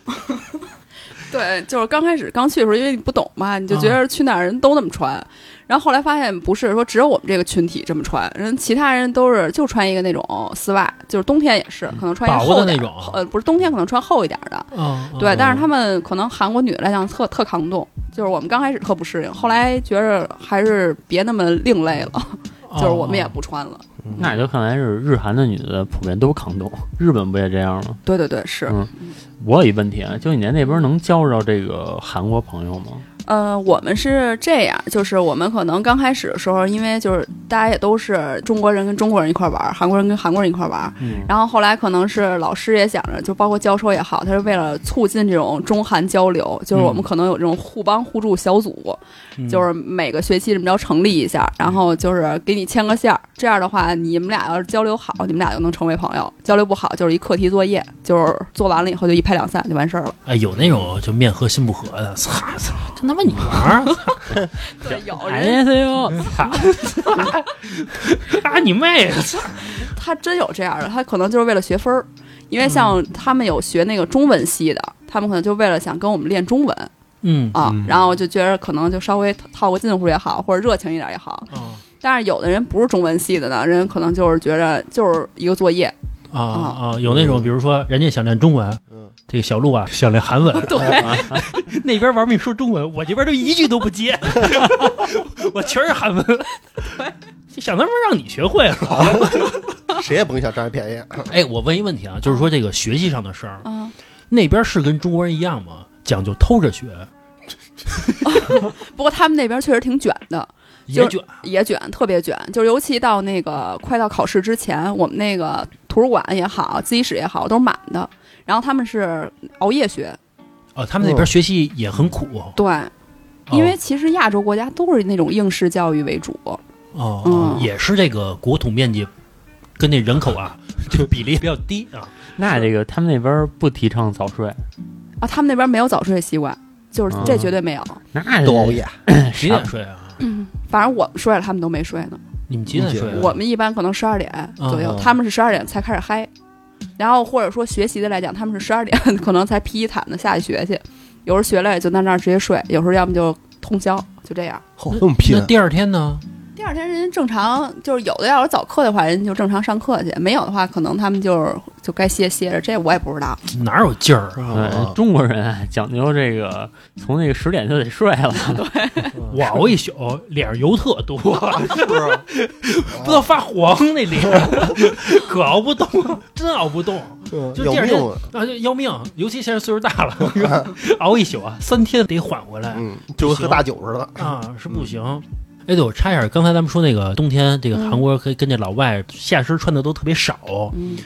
对，就是刚开始刚去的时候，因为你不懂嘛，你就觉得去哪儿人都那么穿，然后后来发现不是说只有我们这个群体这么穿，人其他人都是就穿一个那种丝袜，就是冬天也是可能穿一个薄的厚点儿那种呃，不是冬天可能穿厚一点儿的。嗯，对，但是他们可能韩国女的来讲特特抗冻，就是我们刚开始特不适应，后来觉着还是别那么另类了，哦就是我们也不穿了。那也就看来是日韩的女的普遍都抗冻，日本不也这样吗？对对对，是。嗯，我有一问题啊，就你在那边能交着这个韩国朋友吗？呃，我们是这样，就是我们可能刚开始的时候，因为就是大家也都是中国人跟中国人一块玩儿，韩国人跟韩国人一块玩然后后来可能是老师也想着，就包括教授也好，他是为了促进这种中韩交流，就是我们可能有这种互帮互助小组，嗯就是每个学期这么着成立一下，然后就是给你牵个线儿，这样的话你们俩要是交流好，你们俩就能成为朋友；交流不好，就是一课题作业，就是做完了以后就一拍两散就完事儿了。哎，有那种就面和心不和的，操操，真他妈你玩儿，人。呀呦，操！啊你妹！操他真有这样的，他可能就是为了学分儿，因为像他们有学那个中文系的，他们可能就为了想跟我们练中文。嗯。啊，嗯。然后就觉得可能就稍微套个近乎也好，或者热情一点也好。啊但是有的人不是中文系的呢，人可能就是觉着就是一个作业，啊。啊！有那种比如说人家想练中文，嗯，这个小鹿啊想练韩文，对，那边玩命说中文，我这边就一句都不接，我全是韩文。就想他妈让你学会了。谁也甭想占便宜。哎，我问一问题啊，就是说这个学习上的事儿，嗯，那边是跟中国人一样吗？讲究偷着学，不过他们那边确实挺卷的，也卷也卷，特别卷，就是尤其到那个快到考试之前，我们那个图书馆也好，自习室也好，都是满的。然后他们是熬夜学，哦。他们那边学习也很苦，对，哦因为其实亚洲国家都是那种应试教育为主，哦，嗯也是这个国土面积跟那人口啊，这个比例比较低啊。那这个他们那边不提倡早睡，啊，他们那边没有早睡习惯，就是这嗯绝对没有。那都熬夜，几点睡啊？反正我们睡了，他们都没睡呢。你们几点睡啊？我们一般可能十二点左右，嗯他们是十二点才开始嗨。然后或者说学习的来讲，他们是十二点 可能才披一毯子下去学去，有时候学累就在那儿直接睡，有时候要么就通宵，就这样。嚯，这么拼那，第二天呢？第二天人家正常就是有的要是早课的话，人家就正常上课去；没有的话，可能他们就是就该歇歇着。这我也不知道。哪有劲儿啊？呃，中国人啊讲究这个，从那个十点就得睡了。对我熬一宿，脸上油特多，是不是？不知道发黄那脸，可熬不动，真熬不动。嗯就第二天要命了。啊，就要命！尤其现在岁数大了，熬一宿啊，三天得缓回来嗯，就跟喝大酒似的。啊，是不行。哎，对，我插一下，刚才咱们说那个冬天，这个韩国可以跟这老外下身穿的都特别少。嗯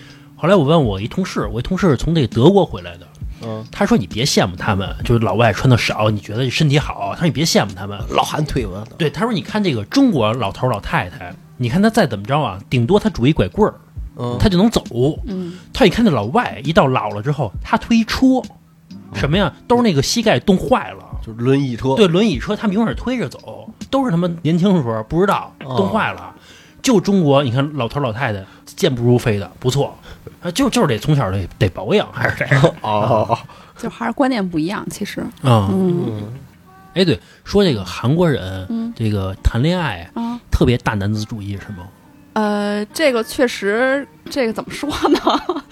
后来我问我一同事，我一同事从那个德国回来的，嗯，他说你别羡慕他们，就是老外穿的少，你觉得身体好，他说你别羡慕他们。老寒腿子，对，他说你看这个中国老头老太太，你看他再怎么着啊，顶多他拄一拐棍儿，嗯，他就能走。嗯，他一看那老外一到老了之后，他推车，什么呀，都是那个膝盖冻坏了。就是轮椅车，对，轮椅车他们永远推着走，都是他们年轻的时候不知道哦冻坏了。就中国，你看老头老太太健步如飞的，不错。啊，就就是得从小得得保养，还是这样哦，就还是观念不一样，其实，啊。嗯嗯，哎，对，说这个韩国人嗯这个谈恋爱啊，特别大男子主义，是吗？呃，这个确实，这个怎么说呢？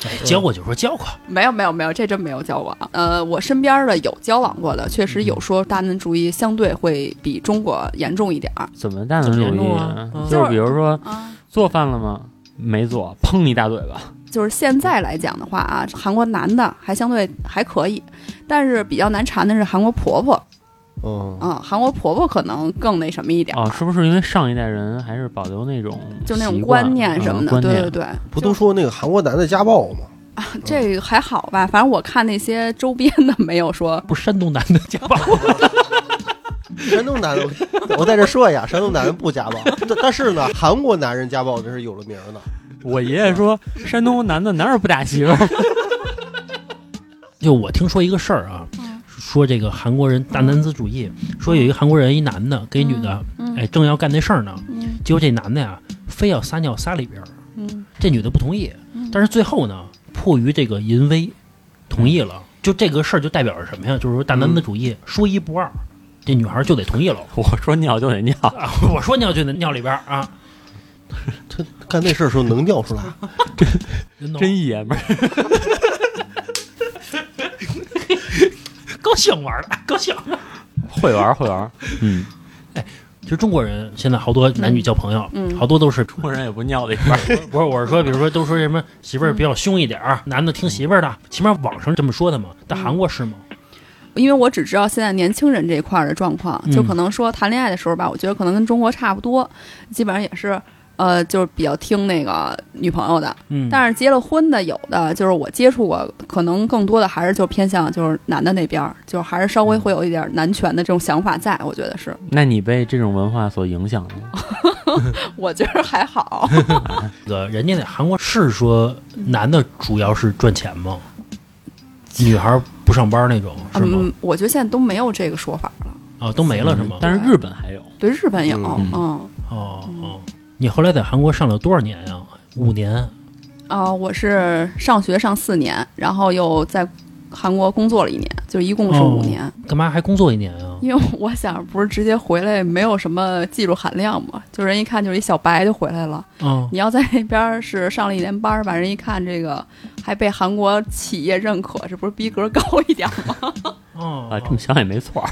哎，教过就说教过，没有没有没有，这真没有交往。呃，我身边的有交往过的，确实有说大男子主义相对会比中国严重一点儿怎么大男子主义就是比如说啊。做饭了吗？没做，砰你一大嘴巴。就是现在来讲的话啊，韩国男的还相对还可以，但是比较难缠的是韩国婆婆嗯，啊、韩国婆婆可能更那什么一点啊，哦，是不是因为上一代人还是保留那种就那种观念什么的，嗯对对对，不都说那个韩国男的家暴吗？啊这个还好吧？反正我看那些周边的没有说不是山东男的家暴，山东男的，我在这说一下，山东男的不家暴，但但是呢，韩国男人家暴真是有了名的。我爷爷说，山东男的哪有不打媳妇儿？就我听说一个事儿啊，说这个韩国人大男子主义，说有一个韩国人一男的跟一女的，嗯哎，正要干那事儿呢，嗯结果这男的呀非要撒尿撒里边这女的不同意嗯，但是最后呢，迫于这个淫威，同意了。就这个事儿就代表着什么呀？就是说大男子主义说一不二，这女孩就得同意了。我说尿就得尿，啊，我说尿就得尿里边儿啊，他干那事儿的时候能尿出来，真真爷们儿。高兴玩的，高兴。会玩会玩嗯，哎，其实中国人现在好多男女交朋友，嗯好多都是中国人也不尿在一块儿。不是，我是说，比如说，都说什么媳妇儿比较凶一点儿，男的听媳妇儿的，起码网上这么说的嘛。但韩国是吗？因为我只知道现在年轻人这一块儿的状况，嗯就可能说谈恋爱的时候吧，我觉得可能跟中国差不多，基本上也是。呃，就是比较听那个女朋友的，嗯，但是结了婚的有的就是我接触过，可能更多的还是就偏向就是男的那边，就是还是稍微会有一点男权的这种想法在，我觉得是，那你被这种文化所影响了吗？我觉得还好。这 个人家那韩国是说男的主要是赚钱吗？女孩不上班那种是吗？嗯，我觉得现在都没有这个说法了。啊，都没了是吗？但是日本还有，对，日本有，嗯嗯哦哦，你后来在韩国上了多少年呀？五年。啊、我是上学上四年，然后又在韩国工作了一年，就一共是五年。干嘛还工作一年啊？因为我想，不是直接回来没有什么技术含量嘛，就人一看就是一小白就回来了。嗯，你要在那边是上了一年班儿吧，人一看这个还被韩国企业认可，这不是逼格高一点吗？哦啊，这么想也没错儿。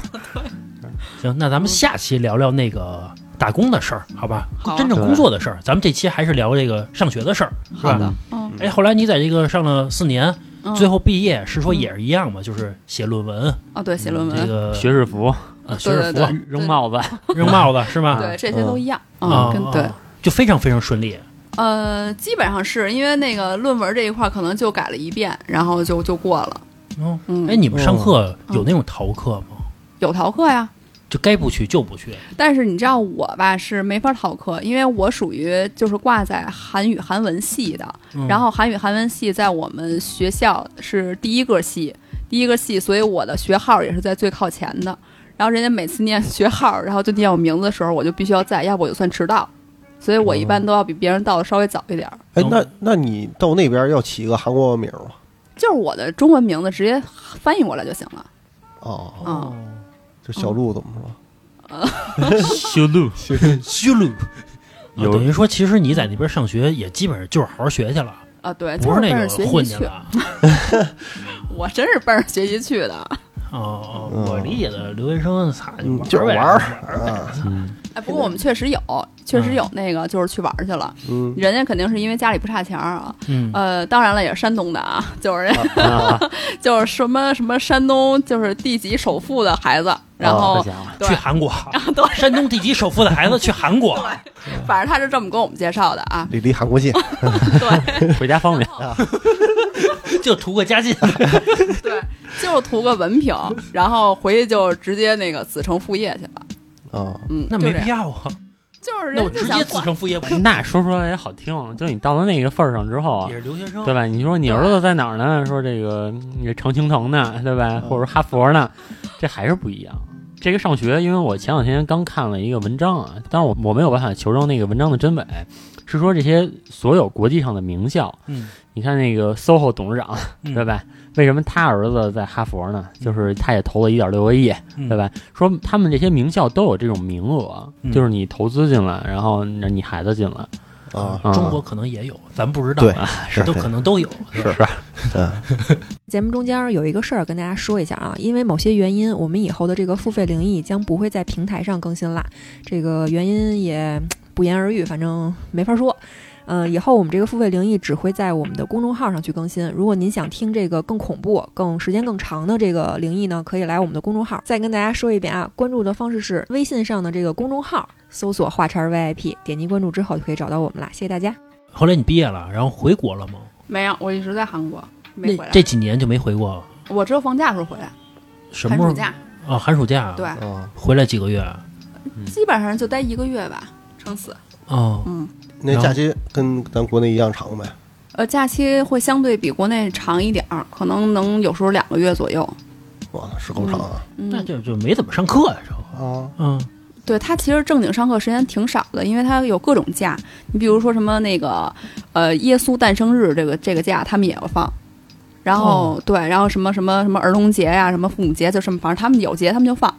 行，那咱们下期聊聊那个打工的事儿，好吧？好真正工作的事儿，咱们这期还是聊这个上学的事儿，是吧？好的，嗯，哎，后来你在这个上了四年，嗯最后毕业是说也是一样嘛？就是写论文，啊，对，写论文，这个学士服、啊学士服扔帽子，扔帽子 是吗？对，这些都一样，啊嗯，跟对。就非常非常顺利。呃，基本上是因为那个论文这一块可能就改了一遍，然后就就过了。哦，嗯，哎，你们上课有那种逃课吗？有逃课呀，就该不去就不去。但是你知道我吧是没法逃课，因为我属于就是挂在韩语韩文系的，嗯然后韩语韩文系在我们学校是第一个系，第一个系，所以我的学号也是在最靠前的。然后人家每次念学号，然后就念我名字的时候，我就必须要在，要不我就算迟到。所以我一般都要比别人到的稍微早一点儿。哎，那那你到那边要起一个韩国名吗？就是我的中文名字直接翻译过来就行了。哦，啊、这小鹿怎么说？修路修路。有啊等于说，其实你在那边上学也基本上就是好好学去了，啊，对，不是那种奔着学习去。混去了。我真是奔着学习去的。哦我理解的留学生，就是玩儿哎，不过我们确实有，确实有那个就是去玩儿去了。嗯，人家肯定是因为家里不差钱儿啊。嗯，呃，当然了，也是山东的啊，就是就是什么什么山东就是地级首富的孩子然后去韩国，对。山东地级首富的孩子去韩国，反正他是这么跟我们介绍的啊。离离韩国近，对。回家方便。就图个家近。对，就图个文凭，然后回去就直接那个子承父业去了。啊，嗯，那没必要啊，就是那我直接人家想子承父业，那说出来也好听，就你到了那个份儿上之后也，是留学生，对吧？你说你儿子在哪儿呢？说这个你常青藤呢，对吧？或者哈佛呢，这还是不一样。这个上学，因为我前两天刚看了一个文章啊，当然我我没有办法求证那个文章的真伪，是说这些所有国际上的名校，嗯，你看那个 SOHO 董事长，嗯对吧？为什么他儿子在哈佛呢？就是他也投了一点六个亿，嗯对吧？说他们这些名校都有这种名额，嗯就是你投资进来，然后让你孩子进来，啊，啊中国可能也有，咱不知道对啊，是都可能都有，是对吧嗯，节目中间有一个事儿跟大家说一下啊，因为某些原因，我们以后的这个付费灵异将不会在平台上更新啦。这个原因也嗯不言而喻，反正没法说。嗯、以后我们这个付费灵异只会在我们的公众号上去更新。如果您想听这个更恐怖、更时间更长的这个灵异呢，可以来我们的公众号。再跟大家说一遍啊，关注的方式是微信上的这个公众号，搜索“话茬儿 VIP”，点击关注之后就可以找到我们啦。谢谢大家。后来你毕业了，然后回国了吗？没有，我一直在韩国没回来。这几年就没回过，我只有放假时候回来，什么时候寒暑假。啊？寒暑假对，啊，回来几个月？基本上就待一个月吧，撑死。哦，嗯，那假期跟咱国内一样长呗？呃，假期会相对比国内长一点儿，可能能有时候两个月左右。哇，是够长啊！嗯，那就就没怎么上课呀，这，啊，嗯，对他其实正经上课时间挺少的，因为他有各种假。你比如说什么那个呃耶稣诞生日这个这个假，他们也要放。然后、哦对，然后什么什么什么儿童节呀、什么父母节，就什么反正他们有节他们就放。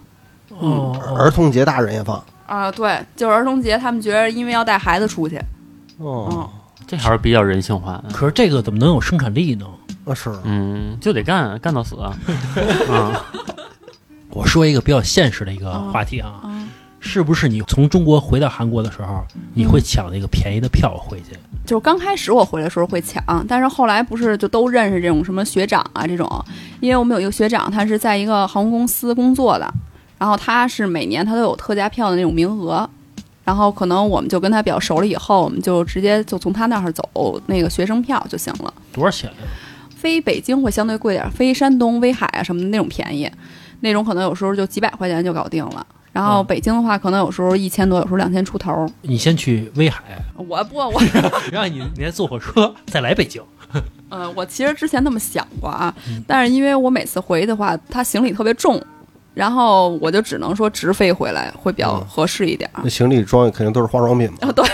哦，儿童节大人也放啊、对，就是儿童节，他们觉得因为要带孩子出去，哦，嗯，这还是比较人性化的。可是这个怎么能有生产力呢？啊是嗯，就得干，干到死啊！啊，我说一个比较现实的一个话题啊，嗯是不是你从中国回到韩国的时候，你会抢那个便宜的票回去？就是刚开始我回来的时候会抢，但是后来不是就都认识这种什么学长啊这种，因为我们有一个学长，他是在一个航空公司工作的，然后他是每年他都有特价票的那种名额，然后可能我们就跟他比较熟了以后，我们就直接就从他那儿走那个学生票就行了。多少钱呀？飞北京会相对贵点儿，飞山东、威海啊什么的那种便宜，那种可能有时候就几百块钱就搞定了。然后嗯北京的话，可能有时候一千多，有时候两千出头。你先去威海，我不，我 让你你再坐火车再来北京。呃，我其实之前那么想过啊，嗯但是因为我每次回的话，他行李特别重，然后我就只能说直飞回来会比较嗯。合适一点儿。那行李装肯定都是化妆品嘛。啊，对，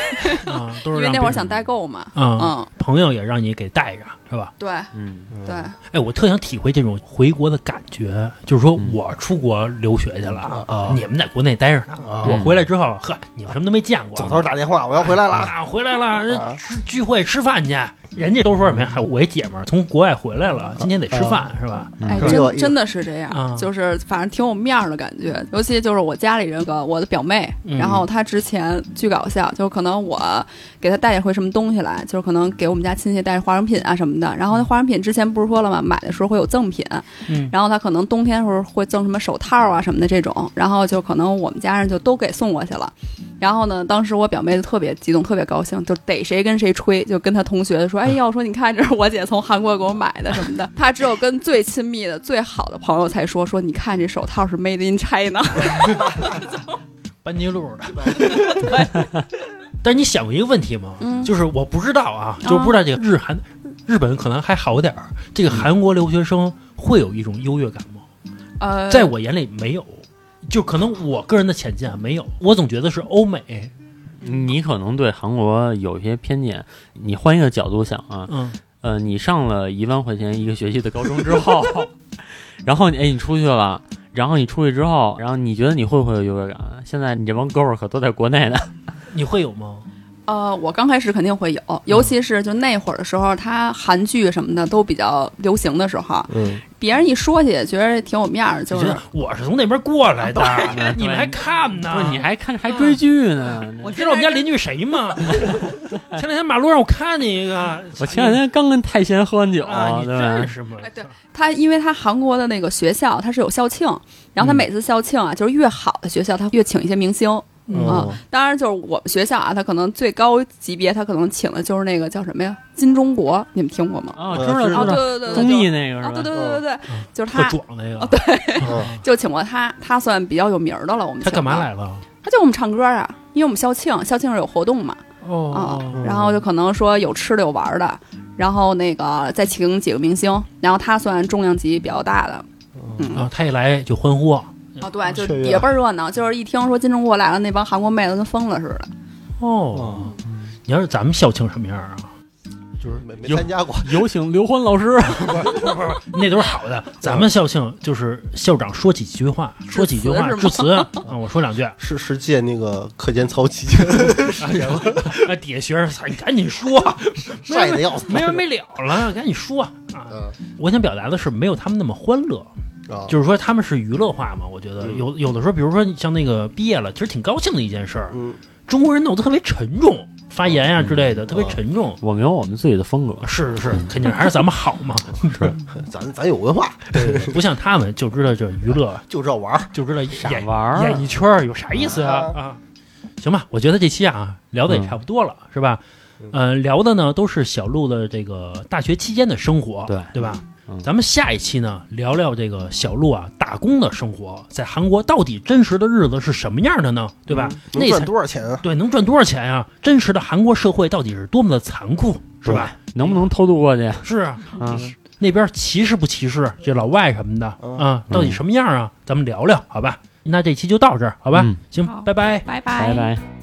啊，都 因为那会儿想代购嘛。嗯，嗯，朋友也让你给带着，是吧？对。嗯，对，哎，我特想体会这种回国的感觉，就是说嗯。我出国留学去了，啊你们在国内待着呢，啊。我回来之后，呵，你们什么都没见过，走头打电话，我要回来了。啊，回来了，聚会吃饭去，人家都说什么呀？还我一姐们儿从国外回来了，今天得吃饭是吧？哎，真真的是这样，啊就是反正挺有面儿的感觉。尤其就是我家里人个我的表妹，嗯然后她之前巨搞笑，就是可能我给她带回什么东西来，就是可能给我们家亲戚带化妆品啊什么的。然后那化妆品之前不是说了吗？买的时候会有赠品，嗯然后她可能冬天的时候会赠什么手套啊什么的这种，然后就可能我们家人就都给送过去了。然后呢，当时我表妹就特别激动，特别高兴，就逮谁跟谁吹，就跟她同学说：“哎 要，说你看这是我姐从韩国给我买的什么的。”她只有跟最亲密的、最好的朋友才说：“说你看这手套是 Made in China。班尼路的。但是你想过一个问题吗？嗯就是我不知道啊，就不知道这个日韩，日本可能还好点儿，这个韩国留学生会有一种优越感吗？”呃，在我眼里没有，就可能我个人的浅见啊没有，我总觉得是欧美，你可能对韩国有一些偏见。你换一个角度想啊，嗯呃，你上了一万块钱一个学期的高中之后，然后你哎你出去了，然后你出去之后，然后你觉得你会不会有优越感？现在你这帮哥们儿可都在国内呢。你会有吗？呃，我刚开始肯定会有，尤其是就那会儿的时候，他韩剧什么的都比较流行的时候，嗯，别人一说起也觉得挺有面儿，就是我是从那边过来的，对你们还看呢？不是你还看还追剧呢？我知道我们家邻居谁吗？前两天马路上我看见一个，我前两天刚跟太贤喝完酒？真是吗？哎对他，因为他韩国的那个学校他是有校庆，然后他嗯每次校庆啊，就是越好的学校他越请一些明星。嗯。啊，当然就是我们学校啊，他可能最高级别，他可能请的就是那个叫什么呀？金钟国，你们听过吗？哦，呃知道知知道哦，对，对对对，综艺那个是吧？啊，对对对对对，就是特他，壮那个，嗯就请过他，他算比较有名儿的了。我们他干嘛？来了？他就我们唱歌啊，因为我们校庆，校庆是有活动嘛，啊哦，然后就可能说有吃的有玩的，然后那个再请几个明星，然后他算重量级比较大的，嗯，啊，他一来就欢呼，哦对，就也倍儿热闹，就是一听说金钟国来了，那帮韩国妹子跟疯了似的。哦，你要是咱们校庆什么样啊？就是没没参加过，有请刘欢老师，那都是好的。咱们校庆就是校长说几句话，说几句话致致辞啊，我说两句，啊，是是借那个课间操期间底下学生操，你赶紧说，晒的要死，没完没了了，赶紧说啊！嗯。我想表达的是，没有他们那么欢乐，啊，就是说他们是娱乐化嘛。我觉得嗯。有有的时候，比如说像那个毕业了，其实挺高兴的一件事儿。嗯。中国人弄得特别沉重，发言呀、之类的，特别沉重。我们有我们自己的风格，是是，肯定还是咱们好嘛。咱咱有文化，不像他们就知道这娱乐，就知道玩儿，就知道演玩儿。演艺圈儿有啥意思啊？啊？行吧，我觉得这期啊聊的也差不多了，是吧？呃，聊的呢都是小鹿的这个大学期间的生活，对。对吧？嗯咱们下一期呢聊聊这个小鹿啊打工的生活，在韩国到底真实的日子是什么样的呢？对吧？能赚那才多少钱啊？对能赚多少钱啊、真实的韩国社会到底是多么的残酷，是吧？能不能偷渡过去？是啊，啊，那边歧视不歧视这老外什么的嗯啊？到底什么样啊？咱们聊聊，好吧？那这期就到这儿，好吧？嗯行拜，拜拜。拜拜拜。